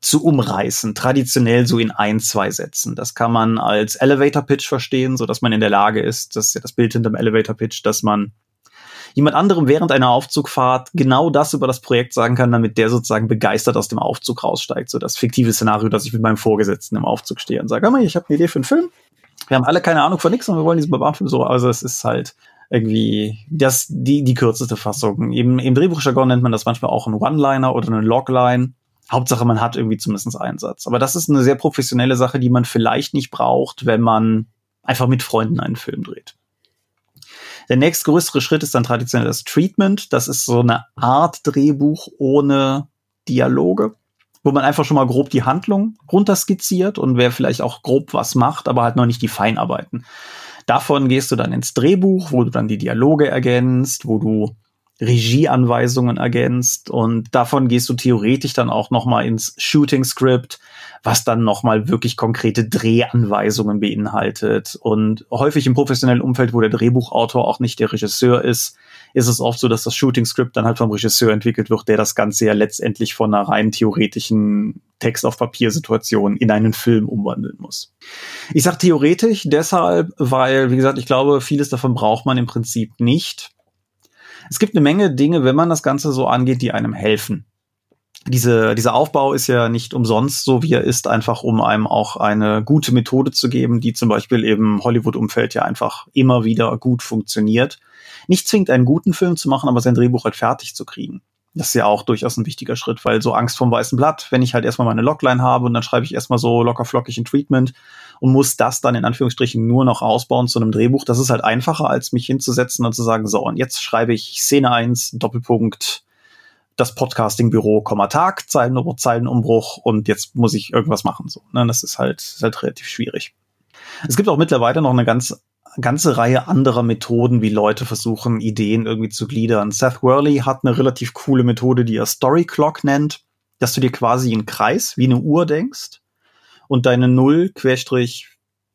zu umreißen, traditionell so in ein, zwei Sätzen. Das kann man als Elevator Pitch verstehen, so dass man in der Lage ist, das ist ja das Bild hinter dem Elevator Pitch, dass man jemand anderem während einer Aufzugfahrt genau das über das Projekt sagen kann, damit der sozusagen begeistert aus dem Aufzug raussteigt. So das fiktive Szenario, dass ich mit meinem Vorgesetzten im Aufzug stehe und sage, hör mal, ich habe eine Idee für einen Film. Wir haben alle keine Ahnung von nichts und wir wollen diesen Barbarfilm so. Also es ist halt irgendwie das, die, die kürzeste Fassung. Im, im Drehbuchjargon nennt man das manchmal auch ein One-Liner oder eine Logline. Hauptsache, man hat irgendwie zumindest einen Satz. Aber das ist eine sehr professionelle Sache, die man vielleicht nicht braucht, wenn man einfach mit Freunden einen Film dreht. Der nächstgrößere Schritt ist dann traditionell das Treatment. Das ist so eine Art Drehbuch ohne Dialoge, wo man einfach schon mal grob die Handlung runterskizziert und wer vielleicht auch grob was macht, aber halt noch nicht die Feinarbeiten. Davon gehst du dann ins Drehbuch, wo du dann die Dialoge ergänzt, wo du Regieanweisungen ergänzt und davon gehst du theoretisch dann auch noch mal ins Shooting Script, was dann noch mal wirklich konkrete Drehanweisungen beinhaltet und häufig im professionellen Umfeld, wo der Drehbuchautor auch nicht der Regisseur ist, ist es oft so, dass das Shooting Script dann halt vom Regisseur entwickelt wird, der das Ganze ja letztendlich von einer rein theoretischen Text auf Papier Situation in einen Film umwandeln muss. Ich sage theoretisch deshalb, weil wie gesagt, ich glaube, vieles davon braucht man im Prinzip nicht es gibt eine Menge Dinge, wenn man das Ganze so angeht, die einem helfen. Diese, dieser Aufbau ist ja nicht umsonst so, wie er ist, einfach um einem auch eine gute Methode zu geben, die zum Beispiel im Hollywood-Umfeld ja einfach immer wieder gut funktioniert. Nicht zwingend einen guten Film zu machen, aber sein Drehbuch halt fertig zu kriegen. Das ist ja auch durchaus ein wichtiger Schritt, weil so Angst vom weißen Blatt, wenn ich halt erstmal meine Logline habe und dann schreibe ich erstmal so locker flockig ein Treatment und muss das dann in Anführungsstrichen nur noch ausbauen zu einem Drehbuch, das ist halt einfacher, als mich hinzusetzen und zu sagen, so, und jetzt schreibe ich Szene 1, Doppelpunkt, das Podcasting-Büro, Tag, Zeilenumbruch, Zeilenumbruch und jetzt muss ich irgendwas machen. So, ne? Das ist halt, ist halt relativ schwierig. Es gibt auch mittlerweile noch eine ganz ganze Reihe anderer Methoden, wie Leute versuchen, Ideen irgendwie zu gliedern. Seth Worley hat eine relativ coole Methode, die er Story Clock nennt, dass du dir quasi einen Kreis wie eine Uhr denkst und deine 0, Querstrich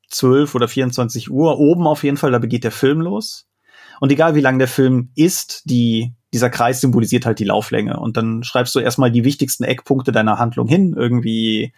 12 oder 24 Uhr, oben auf jeden Fall, da begeht der Film los. Und egal wie lang der Film ist, die, dieser Kreis symbolisiert halt die Lauflänge. Und dann schreibst du erstmal die wichtigsten Eckpunkte deiner Handlung hin. Irgendwie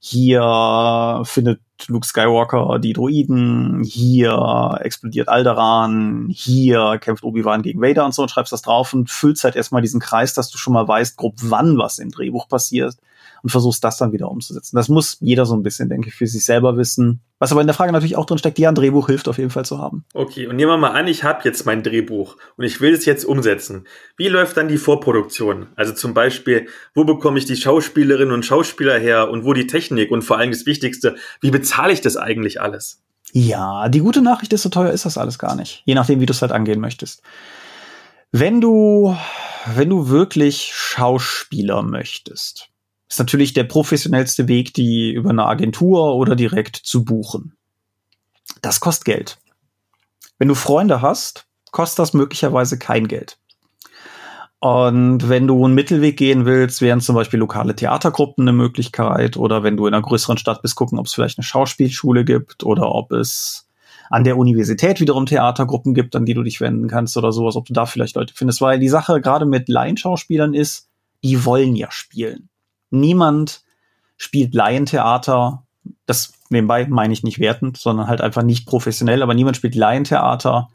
hier findet Luke Skywalker die Droiden, hier explodiert Alderan, hier kämpft Obi-Wan gegen Vader und so und schreibst das drauf und füllst halt erstmal diesen Kreis, dass du schon mal weißt, grob wann was im Drehbuch passiert und versuchst das dann wieder umzusetzen. Das muss jeder so ein bisschen, denke ich, für sich selber wissen. Was aber in der Frage natürlich auch drin steckt, ja, ein Drehbuch hilft auf jeden Fall zu haben. Okay, und nehmen wir mal an, ich habe jetzt mein Drehbuch und ich will es jetzt umsetzen. Wie läuft dann die Vorproduktion? Also zum Beispiel, wo bekomme ich die Schauspielerinnen und Schauspieler her und wo die Technik und vor allem das Wichtigste, wie bezahle ich das eigentlich alles? Ja, die gute Nachricht ist, so teuer ist das alles gar nicht. Je nachdem, wie du es halt angehen möchtest. Wenn du, wenn du wirklich Schauspieler möchtest, ist natürlich der professionellste Weg, die über eine Agentur oder direkt zu buchen. Das kostet Geld. Wenn du Freunde hast, kostet das möglicherweise kein Geld. Und wenn du einen Mittelweg gehen willst, wären zum Beispiel lokale Theatergruppen eine Möglichkeit oder wenn du in einer größeren Stadt bist, gucken, ob es vielleicht eine Schauspielschule gibt oder ob es an der Universität wiederum Theatergruppen gibt, an die du dich wenden kannst oder sowas, ob du da vielleicht Leute findest, weil die Sache gerade mit Laienschauspielern ist, die wollen ja spielen niemand spielt Laientheater. Das nebenbei meine ich nicht wertend, sondern halt einfach nicht professionell, aber niemand spielt Laientheater,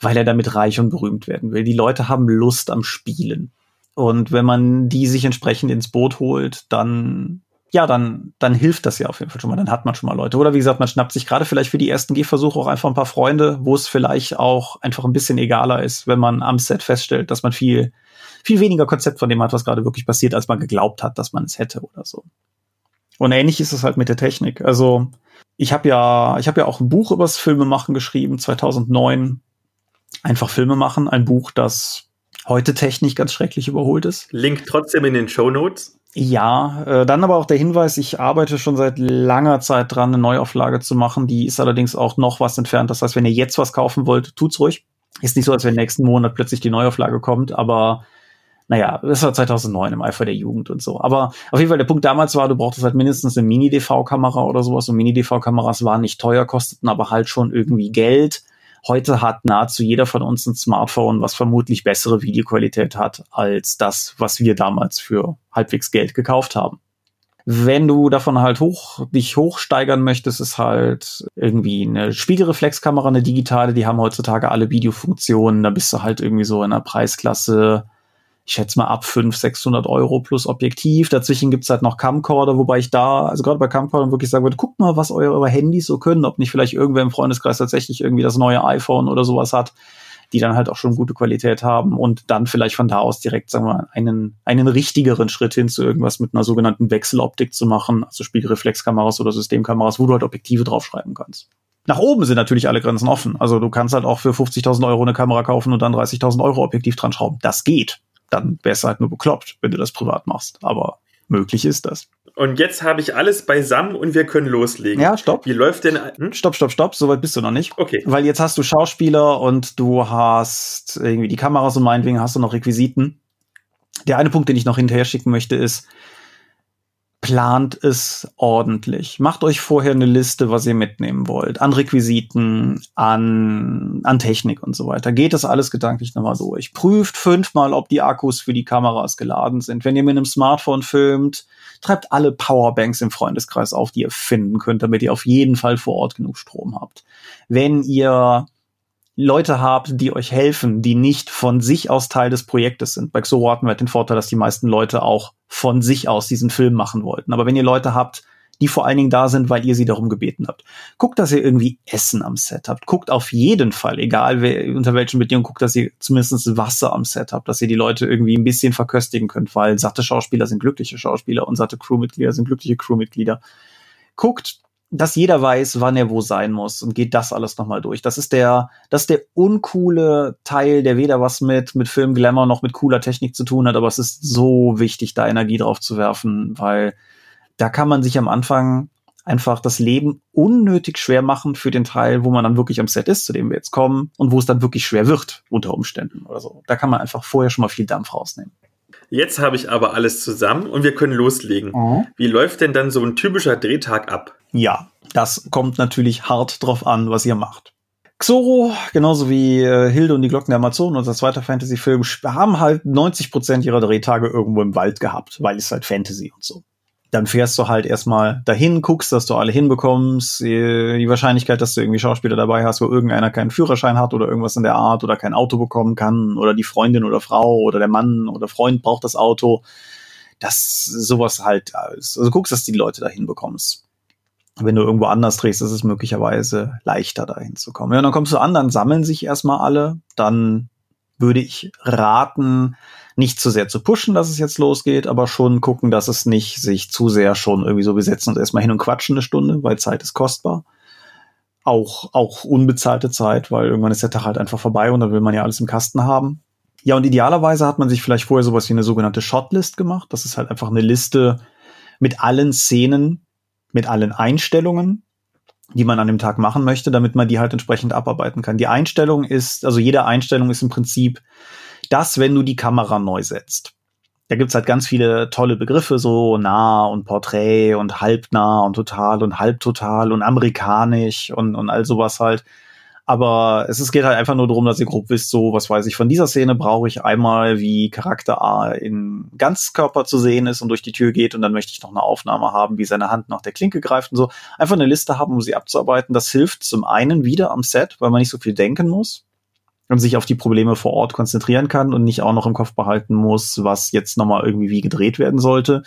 weil er damit reich und berühmt werden will. Die Leute haben Lust am Spielen. Und wenn man die sich entsprechend ins Boot holt, dann ja, dann, dann hilft das ja auf jeden Fall schon mal. Dann hat man schon mal Leute. Oder wie gesagt, man schnappt sich gerade vielleicht für die ersten Gehversuche auch einfach ein paar Freunde, wo es vielleicht auch einfach ein bisschen egaler ist, wenn man am Set feststellt, dass man viel viel weniger Konzept von dem hat, was gerade wirklich passiert, als man geglaubt hat, dass man es hätte oder so. Und ähnlich ist es halt mit der Technik. Also ich habe ja, ich habe ja auch ein Buch übers Filmemachen geschrieben, 2009. Einfach Filme machen, ein Buch, das heute technisch ganz schrecklich überholt ist. Link trotzdem in den Show Notes. Ja, äh, dann aber auch der Hinweis, ich arbeite schon seit langer Zeit dran, eine Neuauflage zu machen. Die ist allerdings auch noch was entfernt. Das heißt, wenn ihr jetzt was kaufen wollt, tut's ruhig. Ist nicht so, als wenn nächsten Monat plötzlich die Neuauflage kommt, aber naja, das war 2009 im Eifer der Jugend und so. Aber auf jeden Fall der Punkt damals war, du brauchtest halt mindestens eine Mini-DV-Kamera oder sowas. Und Mini-DV-Kameras waren nicht teuer, kosteten aber halt schon irgendwie Geld. Heute hat nahezu jeder von uns ein Smartphone, was vermutlich bessere Videoqualität hat als das, was wir damals für halbwegs Geld gekauft haben. Wenn du davon halt hoch, dich hochsteigern möchtest, ist halt irgendwie eine Spiegelreflexkamera, eine digitale, die haben heutzutage alle Videofunktionen. Da bist du halt irgendwie so in einer Preisklasse ich schätze mal ab 500, 600 Euro plus Objektiv. Dazwischen gibt's halt noch Camcorder, wobei ich da, also gerade bei Camcorder wirklich sagen würde, guckt mal, was eure, eure Handys so können, ob nicht vielleicht irgendwer im Freundeskreis tatsächlich irgendwie das neue iPhone oder sowas hat, die dann halt auch schon gute Qualität haben und dann vielleicht von da aus direkt, sagen wir mal, einen, einen richtigeren Schritt hin zu irgendwas mit einer sogenannten Wechseloptik zu machen, also Spiegelreflexkameras oder Systemkameras, wo du halt Objektive draufschreiben kannst. Nach oben sind natürlich alle Grenzen offen. Also du kannst halt auch für 50.000 Euro eine Kamera kaufen und dann 30.000 Euro Objektiv dran schrauben. Das geht dann wär's halt nur bekloppt, wenn du das privat machst. Aber möglich ist das. Und jetzt habe ich alles beisammen und wir können loslegen. Ja, stopp. Wie läuft denn? Hm? Stopp, stopp, stopp. Soweit bist du noch nicht. Okay. Weil jetzt hast du Schauspieler und du hast irgendwie die Kameras und meinetwegen hast du noch Requisiten. Der eine Punkt, den ich noch hinterher schicken möchte, ist, plant es ordentlich. Macht euch vorher eine Liste, was ihr mitnehmen wollt. An Requisiten, an, an Technik und so weiter. Geht das alles gedanklich nochmal durch. Prüft fünfmal, ob die Akkus für die Kameras geladen sind. Wenn ihr mit einem Smartphone filmt, treibt alle Powerbanks im Freundeskreis auf, die ihr finden könnt, damit ihr auf jeden Fall vor Ort genug Strom habt. Wenn ihr Leute habt, die euch helfen, die nicht von sich aus Teil des Projektes sind. Bei Xoro hatten wir halt den Vorteil, dass die meisten Leute auch von sich aus diesen Film machen wollten. Aber wenn ihr Leute habt, die vor allen Dingen da sind, weil ihr sie darum gebeten habt. Guckt, dass ihr irgendwie Essen am Set habt. Guckt auf jeden Fall, egal wer, unter welchen Bedingungen, guckt, dass ihr zumindest Wasser am Set habt, dass ihr die Leute irgendwie ein bisschen verköstigen könnt, weil satte Schauspieler sind glückliche Schauspieler und satte Crewmitglieder sind glückliche Crewmitglieder. Guckt, dass jeder weiß, wann er wo sein muss und geht das alles nochmal durch. Das ist der, das ist der uncoole Teil, der weder was mit, mit Film Glamour noch mit cooler Technik zu tun hat, aber es ist so wichtig, da Energie drauf zu werfen, weil da kann man sich am Anfang einfach das Leben unnötig schwer machen für den Teil, wo man dann wirklich am Set ist, zu dem wir jetzt kommen und wo es dann wirklich schwer wird unter Umständen oder so. Da kann man einfach vorher schon mal viel Dampf rausnehmen. Jetzt habe ich aber alles zusammen und wir können loslegen. Mhm. Wie läuft denn dann so ein typischer Drehtag ab? Ja, das kommt natürlich hart drauf an, was ihr macht. Xoro, genauso wie äh, Hilde und die Glocken der Amazonen, unser zweiter Fantasy-Film, haben halt 90 Prozent ihrer Drehtage irgendwo im Wald gehabt, weil es halt Fantasy und so dann fährst du halt erstmal dahin, guckst, dass du alle hinbekommst. Die Wahrscheinlichkeit, dass du irgendwie Schauspieler dabei hast, wo irgendeiner keinen Führerschein hat oder irgendwas in der Art oder kein Auto bekommen kann oder die Freundin oder Frau oder der Mann oder Freund braucht das Auto. Das sowas halt. Also guckst, dass die Leute dahin bekommst. Wenn du irgendwo anders drehst, ist es möglicherweise leichter dahin zu kommen. Ja, und dann kommst du an, dann sammeln sich erstmal alle. Dann würde ich raten, nicht zu sehr zu pushen, dass es jetzt losgeht, aber schon gucken, dass es nicht sich zu sehr schon irgendwie so, wir setzen uns erstmal hin und quatschen eine Stunde, weil Zeit ist kostbar. Auch, auch unbezahlte Zeit, weil irgendwann ist der Tag halt einfach vorbei und dann will man ja alles im Kasten haben. Ja, und idealerweise hat man sich vielleicht vorher sowas wie eine sogenannte Shotlist gemacht. Das ist halt einfach eine Liste mit allen Szenen, mit allen Einstellungen, die man an dem Tag machen möchte, damit man die halt entsprechend abarbeiten kann. Die Einstellung ist, also jede Einstellung ist im Prinzip das, wenn du die Kamera neu setzt. Da gibt's halt ganz viele tolle Begriffe, so nah und Porträt und halbnah und total und halbtotal und amerikanisch und, und all sowas halt. Aber es, es geht halt einfach nur darum, dass ihr grob wisst, so, was weiß ich, von dieser Szene brauche ich einmal, wie Charakter A in Ganzkörper zu sehen ist und durch die Tür geht und dann möchte ich noch eine Aufnahme haben, wie seine Hand nach der Klinke greift und so. Einfach eine Liste haben, um sie abzuarbeiten. Das hilft zum einen wieder am Set, weil man nicht so viel denken muss und sich auf die Probleme vor Ort konzentrieren kann und nicht auch noch im Kopf behalten muss, was jetzt nochmal irgendwie wie gedreht werden sollte.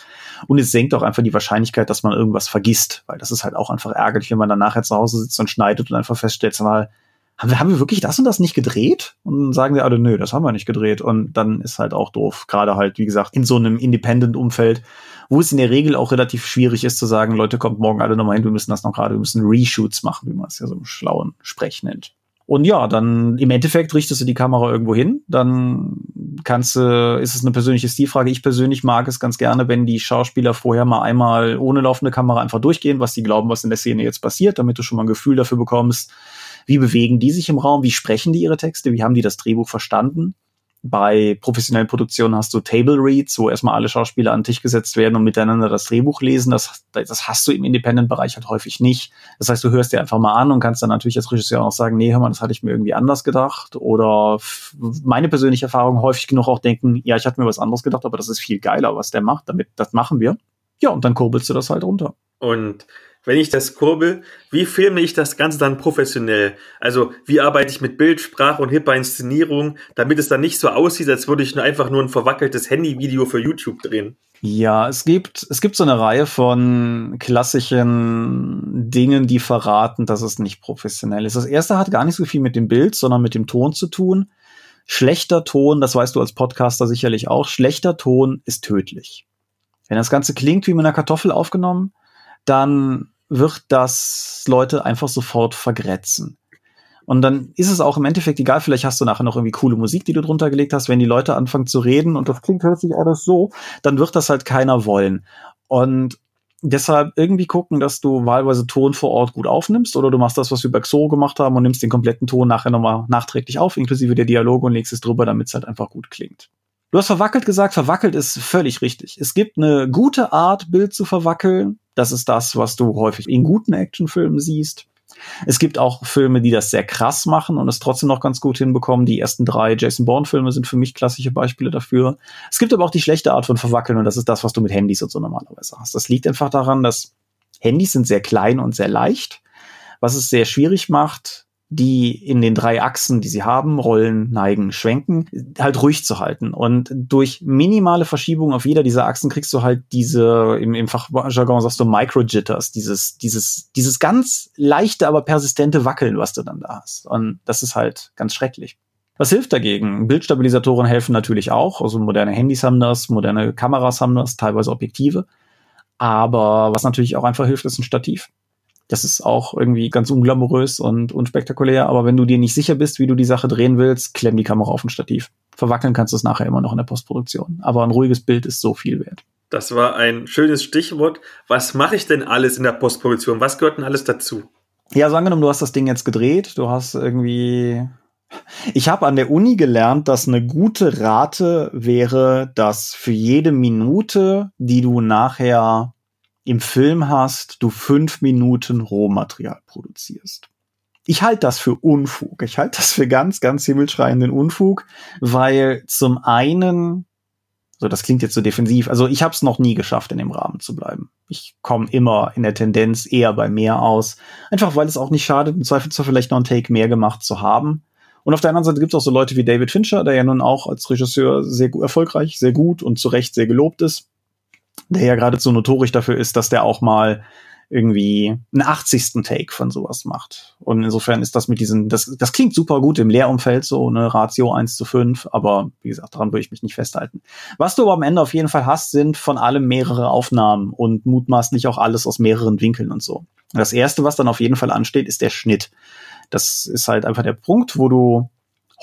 Und es senkt auch einfach die Wahrscheinlichkeit, dass man irgendwas vergisst, weil das ist halt auch einfach ärgerlich, wenn man dann nachher zu Hause sitzt und schneidet und einfach feststellt, mal, haben wir, haben wir wirklich das und das nicht gedreht? Und dann sagen sie alle, nö, das haben wir nicht gedreht. Und dann ist halt auch doof. Gerade halt, wie gesagt, in so einem Independent-Umfeld, wo es in der Regel auch relativ schwierig ist zu sagen, Leute, kommt morgen alle nochmal hin, wir müssen das noch gerade, wir müssen Reshoots machen, wie man es ja so im schlauen Sprech nennt. Und ja, dann im Endeffekt richtest du die Kamera irgendwo hin. Dann kannst du, ist es eine persönliche Stilfrage. Ich persönlich mag es ganz gerne, wenn die Schauspieler vorher mal einmal ohne laufende Kamera einfach durchgehen, was sie glauben, was in der Szene jetzt passiert, damit du schon mal ein Gefühl dafür bekommst, wie bewegen die sich im Raum, wie sprechen die ihre Texte, wie haben die das Drehbuch verstanden. Bei professionellen Produktionen hast du Table Reads, wo erstmal alle Schauspieler an den Tisch gesetzt werden und miteinander das Drehbuch lesen. Das, das hast du im Independent-Bereich halt häufig nicht. Das heißt, du hörst dir einfach mal an und kannst dann natürlich als Regisseur auch sagen, nee, hör mal, das hatte ich mir irgendwie anders gedacht. Oder meine persönliche Erfahrung häufig genug auch denken, ja, ich hatte mir was anderes gedacht, aber das ist viel geiler, was der macht. Damit, das machen wir. Ja, und dann kurbelst du das halt runter. Und wenn ich das kurbel, wie filme ich das Ganze dann professionell? Also wie arbeite ich mit Bild, Sprache und hipper Inszenierung, damit es dann nicht so aussieht, als würde ich nur einfach nur ein verwackeltes Handyvideo für YouTube drehen? Ja, es gibt, es gibt so eine Reihe von klassischen Dingen, die verraten, dass es nicht professionell ist. Das erste hat gar nicht so viel mit dem Bild, sondern mit dem Ton zu tun. Schlechter Ton, das weißt du als Podcaster sicherlich auch, schlechter Ton ist tödlich. Wenn das Ganze klingt wie mit einer Kartoffel aufgenommen, dann wird das Leute einfach sofort vergrätzen. Und dann ist es auch im Endeffekt egal, vielleicht hast du nachher noch irgendwie coole Musik, die du drunter gelegt hast, wenn die Leute anfangen zu reden und das klingt plötzlich alles so, dann wird das halt keiner wollen. Und deshalb irgendwie gucken, dass du wahlweise Ton vor Ort gut aufnimmst oder du machst das, was wir bei Xoro gemacht haben und nimmst den kompletten Ton nachher nochmal nachträglich auf, inklusive der Dialoge und legst es drüber, damit es halt einfach gut klingt. Du hast verwackelt gesagt, verwackelt ist völlig richtig. Es gibt eine gute Art, Bild zu verwackeln. Das ist das, was du häufig in guten Actionfilmen siehst. Es gibt auch Filme, die das sehr krass machen und es trotzdem noch ganz gut hinbekommen. Die ersten drei Jason Bourne-Filme sind für mich klassische Beispiele dafür. Es gibt aber auch die schlechte Art von Verwackeln und das ist das, was du mit Handys und so normalerweise hast. Das liegt einfach daran, dass Handys sind sehr klein und sehr leicht, was es sehr schwierig macht, die in den drei Achsen, die sie haben, rollen, neigen, schwenken, halt ruhig zu halten. Und durch minimale Verschiebungen auf jeder dieser Achsen kriegst du halt diese, im, im Fachjargon sagst du Micro-Jitters, dieses, dieses, dieses ganz leichte, aber persistente Wackeln, was du dann da hast. Und das ist halt ganz schrecklich. Was hilft dagegen? Bildstabilisatoren helfen natürlich auch. Also moderne Handys haben das, moderne Kameras haben das, teilweise Objektive. Aber was natürlich auch einfach hilft, ist ein Stativ. Das ist auch irgendwie ganz unglamourös und unspektakulär, aber wenn du dir nicht sicher bist, wie du die Sache drehen willst, klemm die Kamera auf ein Stativ. Verwackeln kannst du es nachher immer noch in der Postproduktion. Aber ein ruhiges Bild ist so viel wert. Das war ein schönes Stichwort. Was mache ich denn alles in der Postproduktion? Was gehört denn alles dazu? Ja, so angenommen, du hast das Ding jetzt gedreht, du hast irgendwie. Ich habe an der Uni gelernt, dass eine gute Rate wäre, dass für jede Minute, die du nachher im Film hast, du fünf Minuten Rohmaterial produzierst. Ich halte das für Unfug. Ich halte das für ganz, ganz himmelschreienden Unfug, weil zum einen, so das klingt jetzt so defensiv, also ich habe es noch nie geschafft, in dem Rahmen zu bleiben. Ich komme immer in der Tendenz eher bei mehr aus, einfach weil es auch nicht schadet, im Zweifelsfall vielleicht noch einen Take mehr gemacht zu haben. Und auf der anderen Seite gibt es auch so Leute wie David Fincher, der ja nun auch als Regisseur sehr erfolgreich, sehr gut und zu Recht sehr gelobt ist der ja geradezu notorisch dafür ist, dass der auch mal irgendwie einen 80. Take von sowas macht. Und insofern ist das mit diesen, das, das klingt super gut im Lehrumfeld, so eine Ratio 1 zu 5, aber wie gesagt, daran würde ich mich nicht festhalten. Was du aber am Ende auf jeden Fall hast, sind von allem mehrere Aufnahmen und mutmaßlich auch alles aus mehreren Winkeln und so. Das erste, was dann auf jeden Fall ansteht, ist der Schnitt. Das ist halt einfach der Punkt, wo du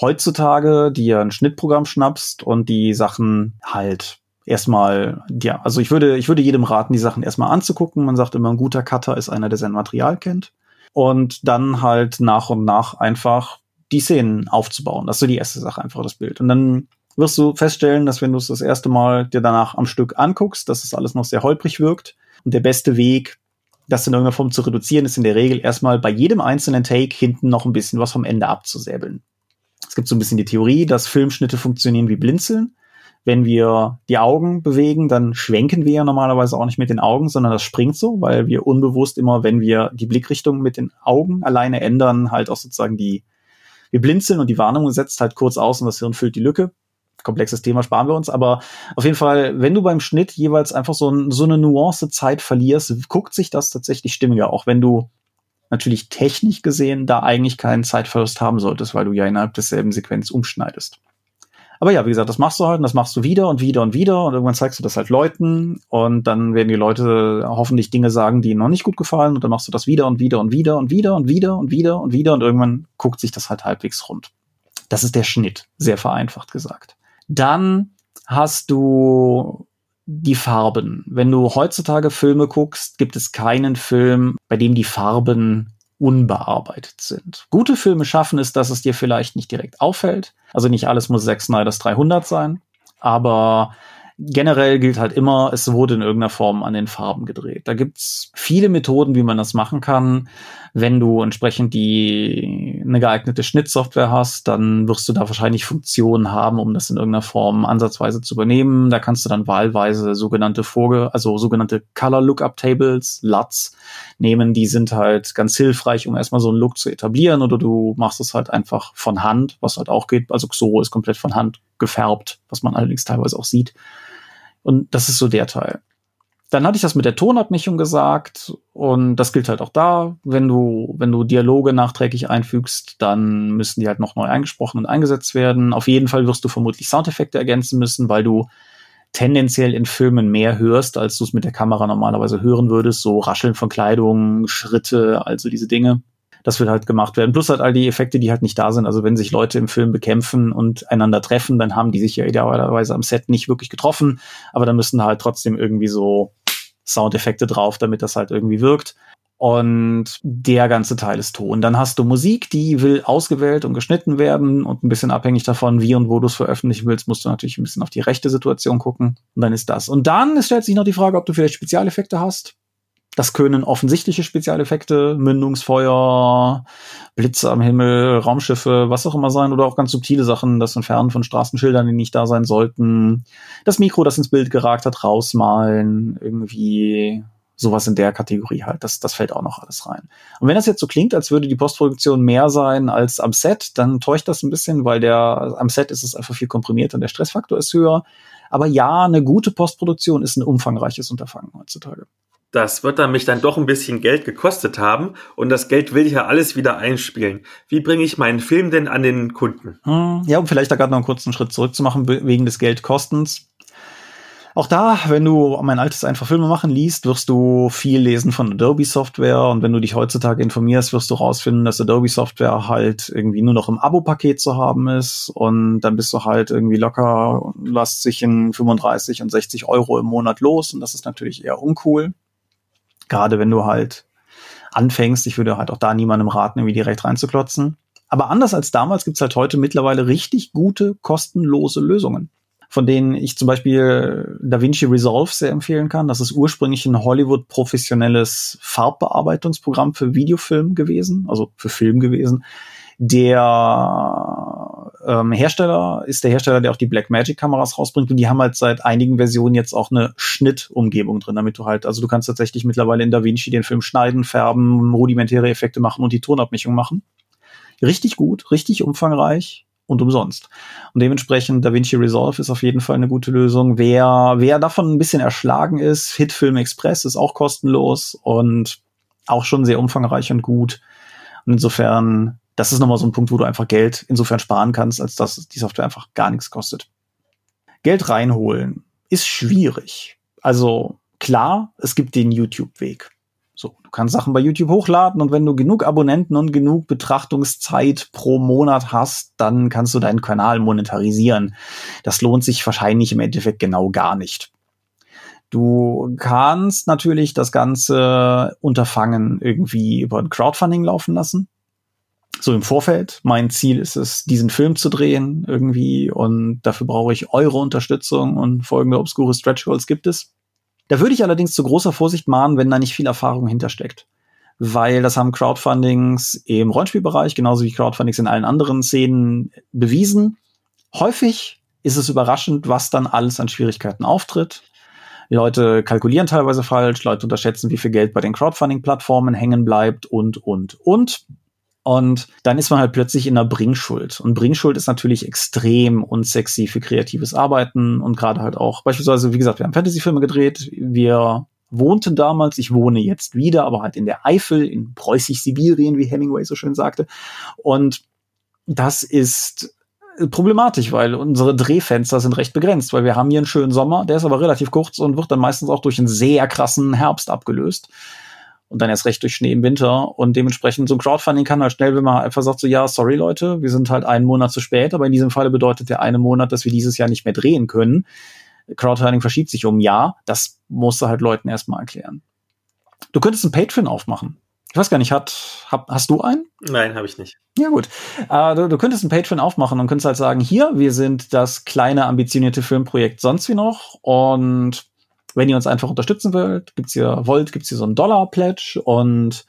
heutzutage dir ein Schnittprogramm schnappst und die Sachen halt erstmal, ja, also ich würde, ich würde jedem raten, die Sachen erstmal anzugucken. Man sagt immer, ein guter Cutter ist einer, der sein Material kennt. Und dann halt nach und nach einfach die Szenen aufzubauen. Das ist so die erste Sache, einfach das Bild. Und dann wirst du feststellen, dass wenn du es das erste Mal dir danach am Stück anguckst, dass es alles noch sehr holprig wirkt. Und der beste Weg, das in irgendeiner Form zu reduzieren, ist in der Regel erstmal bei jedem einzelnen Take hinten noch ein bisschen was vom Ende abzusäbeln. Es gibt so ein bisschen die Theorie, dass Filmschnitte funktionieren wie Blinzeln wenn wir die Augen bewegen, dann schwenken wir ja normalerweise auch nicht mit den Augen, sondern das springt so, weil wir unbewusst immer, wenn wir die Blickrichtung mit den Augen alleine ändern, halt auch sozusagen die, wir blinzeln und die Wahrnehmung setzt halt kurz aus und das Hirn füllt die Lücke. Komplexes Thema sparen wir uns, aber auf jeden Fall, wenn du beim Schnitt jeweils einfach so, so eine Nuance Zeit verlierst, guckt sich das tatsächlich stimmiger, auch wenn du natürlich technisch gesehen da eigentlich keinen Zeitverlust haben solltest, weil du ja innerhalb desselben Sequenz umschneidest. Aber ja, wie gesagt, das machst du halt und das machst du wieder und wieder und wieder und irgendwann zeigst du das halt Leuten und dann werden die Leute hoffentlich Dinge sagen, die ihnen noch nicht gut gefallen und dann machst du das wieder und wieder und wieder und wieder und wieder und wieder und wieder und irgendwann guckt sich das halt halbwegs rund. Das ist der Schnitt, sehr vereinfacht gesagt. Dann hast du die Farben. Wenn du heutzutage Filme guckst, gibt es keinen Film, bei dem die Farben unbearbeitet sind. Gute Filme schaffen es, dass es dir vielleicht nicht direkt auffällt. Also nicht alles muss Zack Snyder's 300 sein, aber generell gilt halt immer, es wurde in irgendeiner Form an den Farben gedreht. Da gibt's viele Methoden, wie man das machen kann. Wenn du entsprechend die eine geeignete Schnittsoftware hast, dann wirst du da wahrscheinlich Funktionen haben, um das in irgendeiner Form ansatzweise zu übernehmen. Da kannst du dann wahlweise sogenannte Vorge, also sogenannte Color Lookup Tables, LUTs, nehmen. Die sind halt ganz hilfreich, um erstmal so einen Look zu etablieren. Oder du machst es halt einfach von Hand, was halt auch geht. Also Xoro ist komplett von Hand gefärbt, was man allerdings teilweise auch sieht. Und das ist so der Teil. Dann hatte ich das mit der Tonabmischung gesagt und das gilt halt auch da. Wenn du, wenn du Dialoge nachträglich einfügst, dann müssen die halt noch neu eingesprochen und eingesetzt werden. Auf jeden Fall wirst du vermutlich Soundeffekte ergänzen müssen, weil du tendenziell in Filmen mehr hörst, als du es mit der Kamera normalerweise hören würdest. So Rascheln von Kleidung, Schritte, also diese Dinge das wird halt gemacht werden. Plus halt all die Effekte, die halt nicht da sind. Also wenn sich Leute im Film bekämpfen und einander treffen, dann haben die sich ja idealerweise am Set nicht wirklich getroffen, aber dann müssen halt trotzdem irgendwie so Soundeffekte drauf, damit das halt irgendwie wirkt. Und der ganze Teil ist Ton. Dann hast du Musik, die will ausgewählt und geschnitten werden und ein bisschen abhängig davon, wie und wo du es veröffentlichen willst, musst du natürlich ein bisschen auf die rechte Situation gucken. Und dann ist das. Und dann stellt sich noch die Frage, ob du vielleicht Spezialeffekte hast. Das können offensichtliche Spezialeffekte, Mündungsfeuer, Blitze am Himmel, Raumschiffe, was auch immer sein, oder auch ganz subtile Sachen, das Entfernen von Straßenschildern, die nicht da sein sollten, das Mikro, das ins Bild geragt hat, rausmalen, irgendwie sowas in der Kategorie halt. Das, das fällt auch noch alles rein. Und wenn das jetzt so klingt, als würde die Postproduktion mehr sein als am Set, dann täuscht das ein bisschen, weil der am Set ist es einfach viel komprimiert und der Stressfaktor ist höher. Aber ja, eine gute Postproduktion ist ein umfangreiches Unterfangen heutzutage das wird dann mich dann doch ein bisschen Geld gekostet haben und das Geld will ich ja alles wieder einspielen. Wie bringe ich meinen Film denn an den Kunden? Hm, ja, um vielleicht da gerade noch einen kurzen Schritt zurückzumachen wegen des Geldkostens. Auch da, wenn du mein altes einfach Filme machen liest, wirst du viel lesen von Adobe Software und wenn du dich heutzutage informierst, wirst du rausfinden, dass Adobe Software halt irgendwie nur noch im Abo-Paket zu haben ist und dann bist du halt irgendwie locker, lässt sich in 35 und 60 Euro im Monat los und das ist natürlich eher uncool. Gerade wenn du halt anfängst, ich würde halt auch da niemandem raten, irgendwie direkt reinzuklotzen. Aber anders als damals gibt's halt heute mittlerweile richtig gute, kostenlose Lösungen, von denen ich zum Beispiel DaVinci Resolve sehr empfehlen kann. Das ist ursprünglich ein Hollywood professionelles Farbbearbeitungsprogramm für Videofilm gewesen, also für Film gewesen, der ähm, Hersteller ist der Hersteller, der auch die Blackmagic Kameras rausbringt und die haben halt seit einigen Versionen jetzt auch eine Schnittumgebung drin, damit du halt, also du kannst tatsächlich mittlerweile in DaVinci den Film schneiden, färben, rudimentäre Effekte machen und die Tonabmischung machen. Richtig gut, richtig umfangreich und umsonst. Und dementsprechend DaVinci Resolve ist auf jeden Fall eine gute Lösung. Wer, wer davon ein bisschen erschlagen ist, Hitfilm Express ist auch kostenlos und auch schon sehr umfangreich und gut. Und insofern das ist nochmal so ein Punkt, wo du einfach Geld insofern sparen kannst, als dass die Software einfach gar nichts kostet. Geld reinholen ist schwierig. Also klar, es gibt den YouTube-Weg. So, du kannst Sachen bei YouTube hochladen und wenn du genug Abonnenten und genug Betrachtungszeit pro Monat hast, dann kannst du deinen Kanal monetarisieren. Das lohnt sich wahrscheinlich im Endeffekt genau gar nicht. Du kannst natürlich das ganze Unterfangen irgendwie über ein Crowdfunding laufen lassen so im Vorfeld. Mein Ziel ist es, diesen Film zu drehen irgendwie und dafür brauche ich eure Unterstützung und folgende obskure Stretch Goals gibt es. Da würde ich allerdings zu großer Vorsicht mahnen, wenn da nicht viel Erfahrung hintersteckt. Weil das haben Crowdfundings im Rollenspielbereich, genauso wie Crowdfundings in allen anderen Szenen bewiesen. Häufig ist es überraschend, was dann alles an Schwierigkeiten auftritt. Leute kalkulieren teilweise falsch, Leute unterschätzen, wie viel Geld bei den Crowdfunding-Plattformen hängen bleibt und, und, und. Und dann ist man halt plötzlich in einer Bringschuld. Und Bringschuld ist natürlich extrem unsexy für kreatives Arbeiten und gerade halt auch beispielsweise, wie gesagt, wir haben Fantasyfilme gedreht, wir wohnten damals, ich wohne jetzt wieder, aber halt in der Eifel, in preußisch-Sibirien, wie Hemingway so schön sagte. Und das ist problematisch, weil unsere Drehfenster sind recht begrenzt, weil wir haben hier einen schönen Sommer, der ist aber relativ kurz und wird dann meistens auch durch einen sehr krassen Herbst abgelöst und dann erst recht durch Schnee im Winter. Und dementsprechend so ein Crowdfunding kann halt schnell, wenn man einfach sagt, so ja, sorry Leute, wir sind halt einen Monat zu spät, aber in diesem Falle bedeutet der eine Monat, dass wir dieses Jahr nicht mehr drehen können. Crowdfunding verschiebt sich um ein Jahr. Das musst du halt Leuten erstmal erklären. Du könntest ein Patreon aufmachen. Ich weiß gar nicht, hat, hab, hast du einen? Nein, habe ich nicht. Ja, gut. Äh, du, du könntest ein Patreon aufmachen und könntest halt sagen, hier, wir sind das kleine, ambitionierte Filmprojekt sonst wie noch. Und wenn ihr uns einfach unterstützen wollt, gibt's hier, wollt, gibt's hier so einen Dollar-Pledge und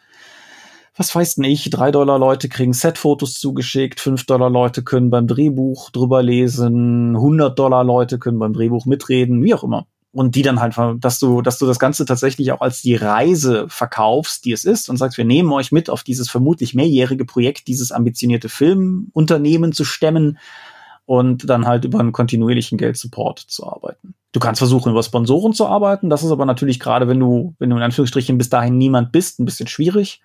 was weiß denn ich, drei Dollar Leute kriegen Setfotos zugeschickt, fünf Dollar Leute können beim Drehbuch drüber lesen, 100 Dollar Leute können beim Drehbuch mitreden, wie auch immer und die dann halt, dass du, dass du das Ganze tatsächlich auch als die Reise verkaufst, die es ist und sagst, wir nehmen euch mit auf dieses vermutlich mehrjährige Projekt, dieses ambitionierte Filmunternehmen zu stemmen und dann halt über einen kontinuierlichen Geldsupport zu arbeiten. Du kannst versuchen, über Sponsoren zu arbeiten. Das ist aber natürlich gerade, wenn du, wenn du in Anführungsstrichen bis dahin niemand bist, ein bisschen schwierig.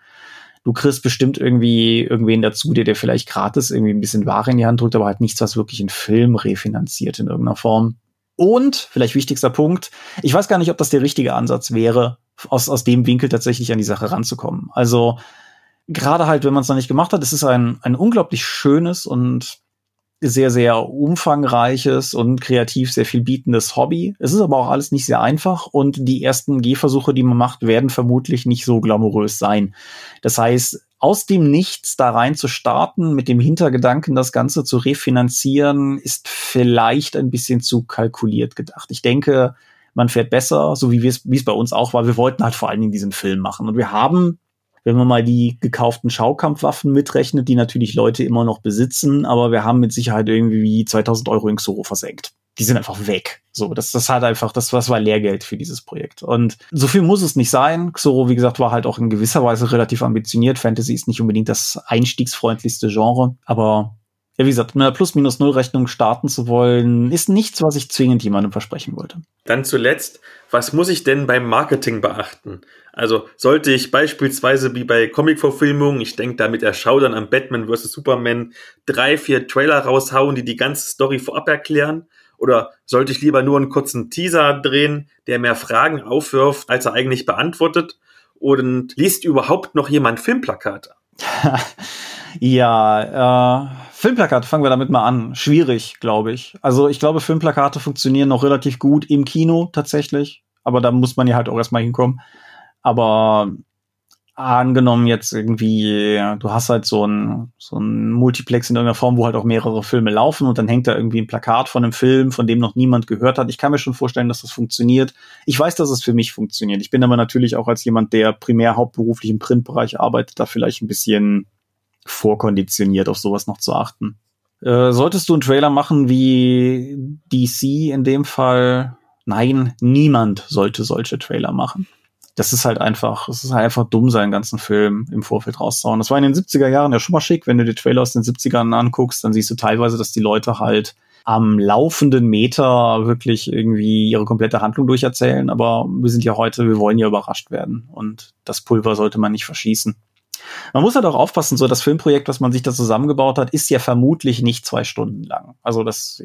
Du kriegst bestimmt irgendwie irgendwen dazu, der dir vielleicht gratis irgendwie ein bisschen Ware in die Hand drückt, aber halt nichts, was wirklich einen Film refinanziert in irgendeiner Form. Und, vielleicht wichtigster Punkt, ich weiß gar nicht, ob das der richtige Ansatz wäre, aus, aus dem Winkel tatsächlich an die Sache ranzukommen. Also, gerade halt, wenn man es noch nicht gemacht hat, es ist ein, ein unglaublich schönes und sehr, sehr umfangreiches und kreativ sehr viel bietendes Hobby. Es ist aber auch alles nicht sehr einfach und die ersten Gehversuche, die man macht, werden vermutlich nicht so glamourös sein. Das heißt, aus dem Nichts da rein zu starten, mit dem Hintergedanken, das Ganze zu refinanzieren, ist vielleicht ein bisschen zu kalkuliert gedacht. Ich denke, man fährt besser, so wie es bei uns auch war. Wir wollten halt vor allen Dingen diesen Film machen. Und wir haben, wenn man mal die gekauften Schaukampfwaffen mitrechnet, die natürlich Leute immer noch besitzen, aber wir haben mit Sicherheit irgendwie 2000 Euro in Xoro versenkt die sind einfach weg. So, das, das hat einfach, das, das war Lehrgeld für dieses Projekt. Und so viel muss es nicht sein. Xoro, wie gesagt, war halt auch in gewisser Weise relativ ambitioniert. Fantasy ist nicht unbedingt das einstiegsfreundlichste Genre, aber ja, wie gesagt, mit einer Plus-Minus-Null-Rechnung starten zu wollen, ist nichts, was ich zwingend jemandem versprechen wollte. Dann zuletzt, was muss ich denn beim Marketing beachten? Also sollte ich beispielsweise wie bei Comic-Verfilmungen, ich denke damit er Schaudern am Batman vs. Superman, drei, vier Trailer raushauen, die die ganze Story vorab erklären? Oder sollte ich lieber nur einen kurzen Teaser drehen, der mehr Fragen aufwirft, als er eigentlich beantwortet? Und liest überhaupt noch jemand Filmplakate? ja, äh, Filmplakate, fangen wir damit mal an. Schwierig, glaube ich. Also ich glaube, Filmplakate funktionieren noch relativ gut im Kino tatsächlich. Aber da muss man ja halt auch erstmal hinkommen. Aber angenommen jetzt irgendwie, du hast halt so ein, so ein Multiplex in irgendeiner Form, wo halt auch mehrere Filme laufen und dann hängt da irgendwie ein Plakat von einem Film, von dem noch niemand gehört hat. Ich kann mir schon vorstellen, dass das funktioniert. Ich weiß, dass es für mich funktioniert. Ich bin aber natürlich auch als jemand, der primär hauptberuflich im Printbereich arbeitet, da vielleicht ein bisschen vorkonditioniert auf sowas noch zu achten. Äh, solltest du einen Trailer machen wie DC in dem Fall? Nein, niemand sollte solche Trailer machen das ist halt einfach, es ist halt einfach dumm, seinen ganzen Film im Vorfeld rauszuhauen. Das war in den 70er Jahren ja schon mal schick. Wenn du die Trailer aus den 70ern anguckst, dann siehst du teilweise, dass die Leute halt am laufenden Meter wirklich irgendwie ihre komplette Handlung durcherzählen. Aber wir sind ja heute, wir wollen ja überrascht werden. Und das Pulver sollte man nicht verschießen. Man muss halt auch aufpassen, so das Filmprojekt, was man sich da zusammengebaut hat, ist ja vermutlich nicht zwei Stunden lang. Also das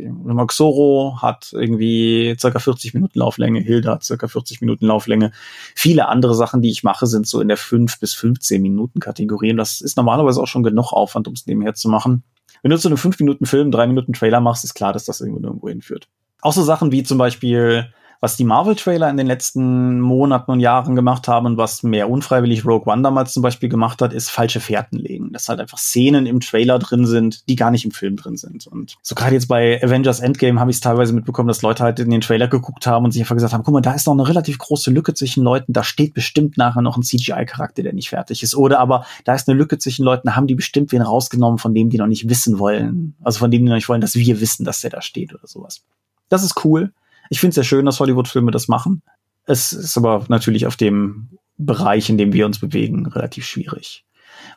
Xoro hat irgendwie circa 40 Minuten Lauflänge, Hilda hat circa 40 Minuten Lauflänge. Viele andere Sachen, die ich mache, sind so in der 5 bis 15 Minuten Kategorie. Und das ist normalerweise auch schon genug Aufwand, um es nebenher zu machen. Wenn du zu einem 5 Minuten Film, 3 Minuten Trailer machst, ist klar, dass das irgendwo nirgendwo hinführt. Auch so Sachen wie zum Beispiel was die Marvel-Trailer in den letzten Monaten und Jahren gemacht haben und was mehr unfreiwillig Rogue One damals zum Beispiel gemacht hat, ist falsche Fährten legen. Dass halt einfach Szenen im Trailer drin sind, die gar nicht im Film drin sind. Und so gerade jetzt bei Avengers Endgame habe ich es teilweise mitbekommen, dass Leute halt in den Trailer geguckt haben und sich einfach gesagt haben, guck mal, da ist noch eine relativ große Lücke zwischen Leuten, da steht bestimmt nachher noch ein CGI-Charakter, der nicht fertig ist. Oder aber da ist eine Lücke zwischen Leuten, da haben die bestimmt wen rausgenommen, von dem die noch nicht wissen wollen. Also von dem die noch nicht wollen, dass wir wissen, dass der da steht oder sowas. Das ist cool. Ich finde es sehr schön, dass Hollywood-Filme das machen. Es ist aber natürlich auf dem Bereich, in dem wir uns bewegen, relativ schwierig.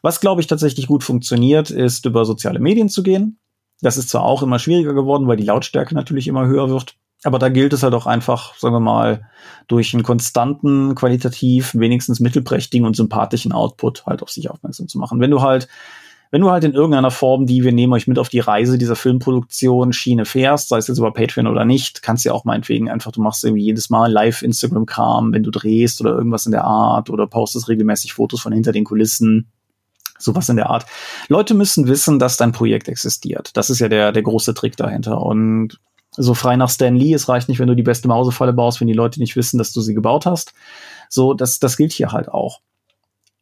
Was, glaube ich, tatsächlich gut funktioniert, ist über soziale Medien zu gehen. Das ist zwar auch immer schwieriger geworden, weil die Lautstärke natürlich immer höher wird. Aber da gilt es halt auch einfach, sagen wir mal, durch einen konstanten, qualitativ, wenigstens mittelprächtigen und sympathischen Output halt auf sich aufmerksam zu machen. Wenn du halt wenn du halt in irgendeiner Form, die wir nehmen euch mit auf die Reise dieser Filmproduktion Schiene fährst, sei es jetzt über Patreon oder nicht, kannst ja auch meinetwegen einfach, du machst irgendwie jedes Mal live Instagram-Kram, wenn du drehst oder irgendwas in der Art oder postest regelmäßig Fotos von hinter den Kulissen. Sowas in der Art. Leute müssen wissen, dass dein Projekt existiert. Das ist ja der, der große Trick dahinter. Und so frei nach Stan Lee, es reicht nicht, wenn du die beste Mausefalle baust, wenn die Leute nicht wissen, dass du sie gebaut hast. So, das, das gilt hier halt auch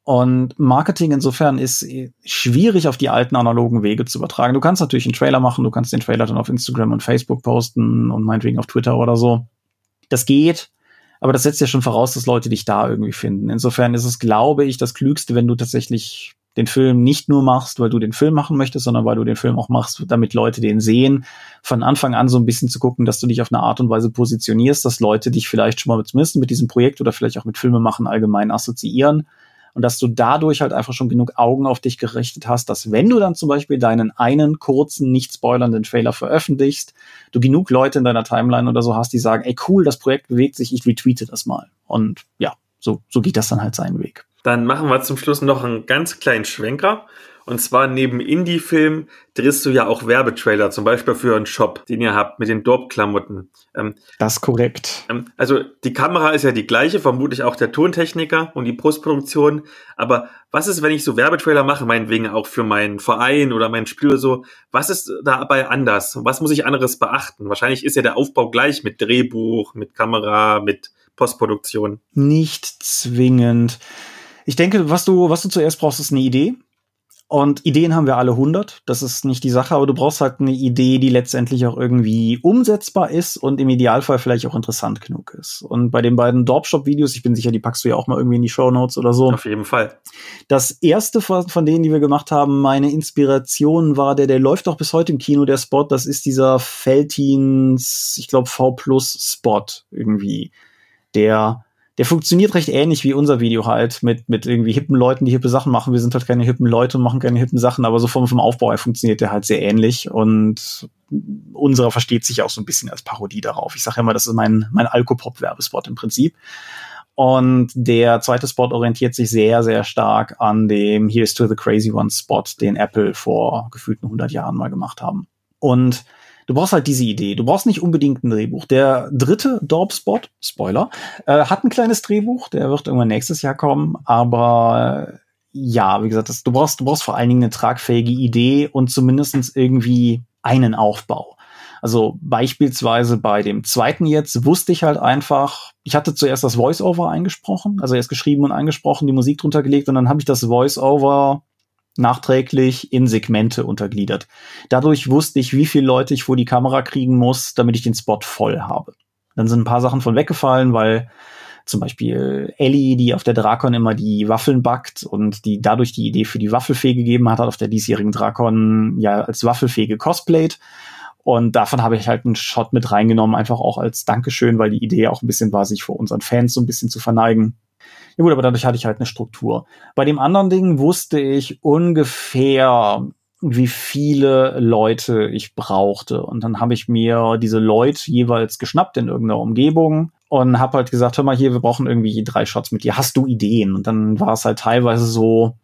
Und Marketing insofern ist schwierig auf die alten analogen Wege zu übertragen. Du kannst natürlich einen Trailer machen, du kannst den Trailer dann auf Instagram und Facebook posten und meinetwegen auf Twitter oder so. Das geht, aber das setzt ja schon voraus, dass Leute dich da irgendwie finden. Insofern ist es, glaube ich, das Klügste, wenn du tatsächlich den Film nicht nur machst, weil du den Film machen möchtest, sondern weil du den Film auch machst, damit Leute den sehen, von Anfang an so ein bisschen zu gucken, dass du dich auf eine Art und Weise positionierst, dass Leute dich vielleicht schon mal zumindest mit diesem Projekt oder vielleicht auch mit Filmemachen allgemein assoziieren und dass du dadurch halt einfach schon genug Augen auf dich gerichtet hast, dass wenn du dann zum Beispiel deinen einen kurzen, nicht spoilernden Trailer veröffentlichst, du genug Leute in deiner Timeline oder so hast, die sagen, ey cool, das Projekt bewegt sich, ich retweete das mal. Und ja, so, so geht das dann halt seinen Weg. Dann machen wir zum Schluss noch einen ganz kleinen Schwenker. Und zwar neben Indie-Filmen drehst du ja auch Werbetrailer, zum Beispiel für einen Shop, den ihr habt mit den Dorp-Klamotten. Ähm, das ist korrekt. Ähm, also die Kamera ist ja die gleiche, vermutlich auch der Tontechniker und die Postproduktion. Aber was ist, wenn ich so Werbetrailer mache, meinetwegen auch für meinen Verein oder mein Spiel oder so? Was ist dabei anders? Was muss ich anderes beachten? Wahrscheinlich ist ja der Aufbau gleich mit Drehbuch, mit Kamera, mit Postproduktion. Nicht zwingend. Ich denke, was du, was du zuerst brauchst, ist eine Idee. Und Ideen haben wir alle 100. Das ist nicht die Sache, aber du brauchst halt eine Idee, die letztendlich auch irgendwie umsetzbar ist und im Idealfall vielleicht auch interessant genug ist. Und bei den beiden Dorpshop-Videos, ich bin sicher, die packst du ja auch mal irgendwie in die Show Notes oder so. Auf jeden Fall. Das erste von, von denen, die wir gemacht haben, meine Inspiration war der, der läuft auch bis heute im Kino, der Spot. Das ist dieser Feltins, ich glaube, V Plus Spot irgendwie. Der der funktioniert recht ähnlich wie unser Video halt, mit, mit irgendwie hippen Leuten, die hippe Sachen machen. Wir sind halt keine hippen Leute und machen keine hippen Sachen, aber so vom, vom Aufbau her funktioniert der halt sehr ähnlich und unserer versteht sich auch so ein bisschen als Parodie darauf. Ich sage immer, das ist mein, mein Alkopop-Werbespot im Prinzip. Und der zweite Spot orientiert sich sehr, sehr stark an dem Here's to the Crazy One Spot, den Apple vor gefühlten 100 Jahren mal gemacht haben. Und Du brauchst halt diese Idee. Du brauchst nicht unbedingt ein Drehbuch. Der dritte Dorp-Spot, Spoiler, äh, hat ein kleines Drehbuch. Der wird irgendwann nächstes Jahr kommen. Aber äh, ja, wie gesagt, das, du brauchst, du brauchst vor allen Dingen eine tragfähige Idee und zumindestens irgendwie einen Aufbau. Also beispielsweise bei dem zweiten jetzt wusste ich halt einfach, ich hatte zuerst das Voice-Over eingesprochen, also erst geschrieben und eingesprochen, die Musik drunter gelegt und dann habe ich das Voice-Over nachträglich in Segmente untergliedert. Dadurch wusste ich, wie viele Leute ich vor die Kamera kriegen muss, damit ich den Spot voll habe. Dann sind ein paar Sachen von weggefallen, weil zum Beispiel Ellie, die auf der Drakon immer die Waffeln backt und die dadurch die Idee für die Waffelfee gegeben hat, hat auf der diesjährigen Drakon ja als Waffelfee gecosplayt. Und davon habe ich halt einen Shot mit reingenommen, einfach auch als Dankeschön, weil die Idee auch ein bisschen war, sich vor unseren Fans so ein bisschen zu verneigen. Ja gut, aber dadurch hatte ich halt eine Struktur. Bei dem anderen Ding wusste ich ungefähr, wie viele Leute ich brauchte. Und dann habe ich mir diese Leute jeweils geschnappt in irgendeiner Umgebung und habe halt gesagt, hör mal hier, wir brauchen irgendwie drei Shots mit dir. Hast du Ideen? Und dann war es halt teilweise so,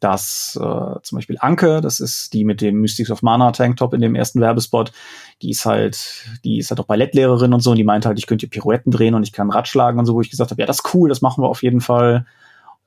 dass äh, zum Beispiel Anke, das ist die mit dem Mystics of Mana Tanktop in dem ersten Werbespot, die ist halt, die ist halt auch Ballettlehrerin und so und die meinte halt, ich könnte Pirouetten drehen und ich kann Rad schlagen und so, wo ich gesagt habe, ja, das ist cool, das machen wir auf jeden Fall.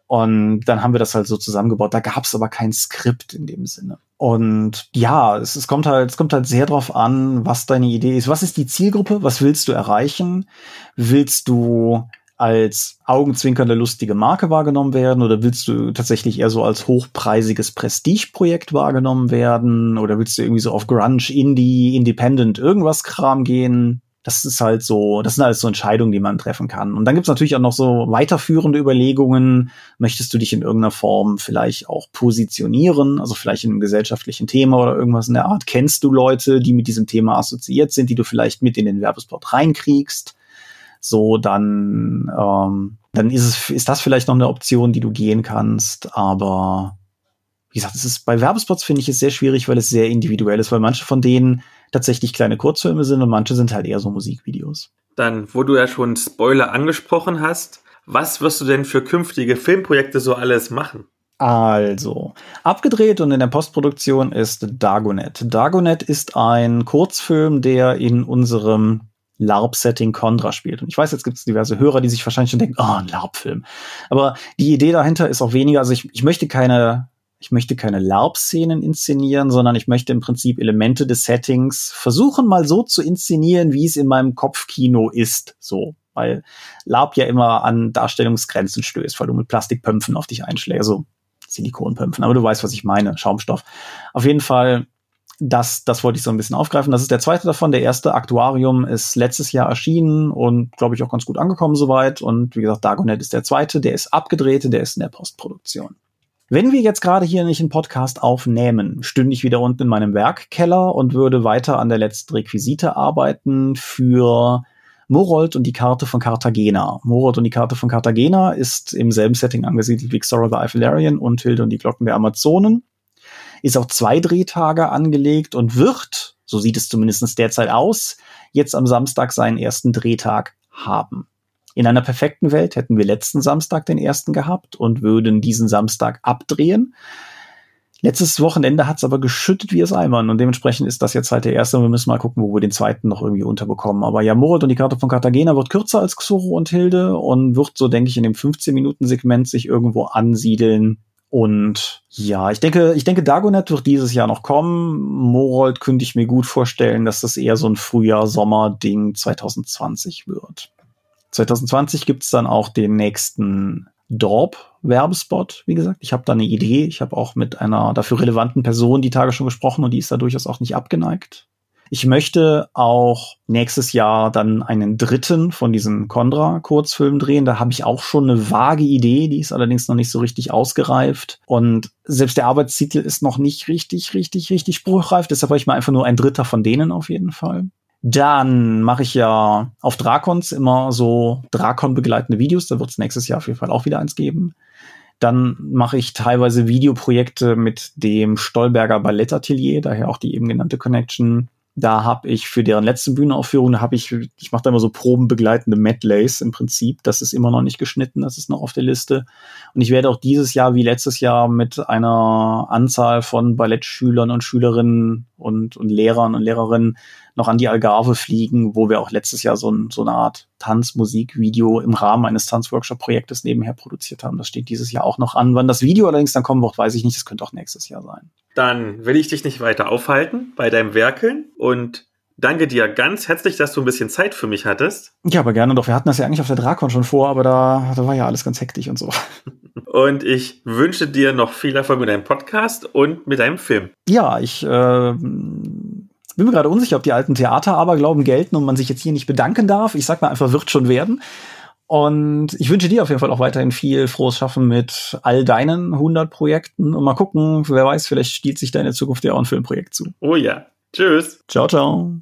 Und dann haben wir das halt so zusammengebaut. Da gab es aber kein Skript in dem Sinne. Und ja, es, es kommt halt, es kommt halt sehr drauf an, was deine Idee ist. Was ist die Zielgruppe? Was willst du erreichen? Willst du als augenzwinkernde lustige Marke wahrgenommen werden oder willst du tatsächlich eher so als hochpreisiges Prestigeprojekt wahrgenommen werden oder willst du irgendwie so auf Grunge, Indie, Independent irgendwas Kram gehen? Das ist halt so, das sind halt so Entscheidungen, die man treffen kann. Und dann gibt's natürlich auch noch so weiterführende Überlegungen. Möchtest du dich in irgendeiner Form vielleicht auch positionieren? Also vielleicht in einem gesellschaftlichen Thema oder irgendwas in der Art? Kennst du Leute, die mit diesem Thema assoziiert sind, die du vielleicht mit in den Werbespot reinkriegst? So dann, ähm, dann ist es, ist das vielleicht noch eine Option, die du gehen kannst, aber wie gesagt, es ist bei Werbespots finde ich es sehr schwierig, weil es sehr individuell ist, weil manche von denen tatsächlich kleine Kurzfilme sind und manche sind halt eher so Musikvideos. Dann, wo du ja schon Spoiler angesprochen hast, was wirst du denn für künftige Filmprojekte so alles machen? Also, abgedreht und in der Postproduktion ist Dagonet. Dagonet ist ein Kurzfilm, der in unserem LARP-Setting Contra spielt. Und ich weiß, jetzt gibt es diverse Hörer, die sich wahrscheinlich schon denken, oh, ein LARP-Film. Aber die Idee dahinter ist auch weniger, also ich, ich möchte keine, ich möchte keine LARP-Szenen inszenieren, sondern ich möchte im Prinzip Elemente des Settings versuchen, mal so zu inszenieren, wie es in meinem Kopfkino ist. So. weil Lab ja immer an Darstellungsgrenzen stößt, weil du mit Plastikpömpfen auf dich einschlägst, so Silikonpömpfen, aber du weißt, was ich meine, Schaumstoff. Auf jeden Fall das, das wollte ich so ein bisschen aufgreifen. Das ist der zweite davon. Der erste Aquarium ist letztes Jahr erschienen und glaube ich auch ganz gut angekommen soweit. Und wie gesagt, Dagonet ist der zweite. Der ist abgedreht, der ist in der Postproduktion. Wenn wir jetzt gerade hier nicht einen Podcast aufnehmen, stünde ich wieder unten in meinem Werkkeller und würde weiter an der letzten Requisite arbeiten für Morold und die Karte von Cartagena. Morold und die Karte von Cartagena ist im selben Setting angesiedelt wie Xora the Eiffelarian und Hilde und die Glocken der Amazonen ist auf zwei Drehtage angelegt und wird, so sieht es zumindest derzeit aus, jetzt am Samstag seinen ersten Drehtag haben. In einer perfekten Welt hätten wir letzten Samstag den ersten gehabt und würden diesen Samstag abdrehen. Letztes Wochenende hat es aber geschüttet wie es Eimern und dementsprechend ist das jetzt halt der erste und wir müssen mal gucken, wo wir den zweiten noch irgendwie unterbekommen. Aber ja, Morat und die Karte von Cartagena wird kürzer als Xoro und Hilde und wird so, denke ich, in dem 15-Minuten-Segment sich irgendwo ansiedeln und ja, ich denke, ich denke, Dagonet wird dieses Jahr noch kommen. Morold könnte ich mir gut vorstellen, dass das eher so ein Frühjahr-Sommer-Ding 2020 wird. 2020 gibt's dann auch den nächsten Dorp-Werbespot, wie gesagt. Ich habe da eine Idee. Ich habe auch mit einer dafür relevanten Person die Tage schon gesprochen und die ist da durchaus auch nicht abgeneigt. Ich möchte auch nächstes Jahr dann einen dritten von diesen Condra-Kurzfilmen drehen. Da habe ich auch schon eine vage Idee, die ist allerdings noch nicht so richtig ausgereift. Und selbst der Arbeitstitel ist noch nicht richtig, richtig, richtig spruchreif. Deshalb habe ich mal einfach nur ein Dritter von denen auf jeden Fall. Dann mache ich ja auf Drakons immer so Drakon begleitende Videos. Da wird es nächstes Jahr auf jeden Fall auch wieder eins geben. Dann mache ich teilweise Videoprojekte mit dem Stolberger Ballettatelier, daher auch die eben genannte Connection. Da habe ich für deren letzte Bühnenaufführung, da habe ich, ich mache da immer so probenbegleitende Medleys im Prinzip. Das ist immer noch nicht geschnitten, das ist noch auf der Liste. Und ich werde auch dieses Jahr wie letztes Jahr mit einer Anzahl von Ballettschülern und Schülerinnen und, und Lehrern und Lehrerinnen noch an die Algarve fliegen, wo wir auch letztes Jahr so, ein, so eine Art Tanzmusikvideo im Rahmen eines Tanzworkshop-Projektes nebenher produziert haben. Das steht dieses Jahr auch noch an. Wann das Video allerdings dann kommen wird, weiß ich nicht. Das könnte auch nächstes Jahr sein. Dann will ich dich nicht weiter aufhalten bei deinem Werkeln und danke dir ganz herzlich, dass du ein bisschen Zeit für mich hattest. Ja, aber gerne doch. Wir hatten das ja eigentlich auf der Drakon schon vor, aber da, da war ja alles ganz hektisch und so. Und ich wünsche dir noch viel Erfolg mit deinem Podcast und mit deinem Film. Ja, ich äh, bin mir gerade unsicher, ob die alten Theateraberglauben gelten und man sich jetzt hier nicht bedanken darf. Ich sag mal einfach, wird schon werden. Und ich wünsche dir auf jeden Fall auch weiterhin viel frohes Schaffen mit all deinen 100 Projekten und mal gucken, wer weiß, vielleicht stiehlt sich deine Zukunft ja auch ein Filmprojekt zu. Oh ja. Tschüss. Ciao, ciao.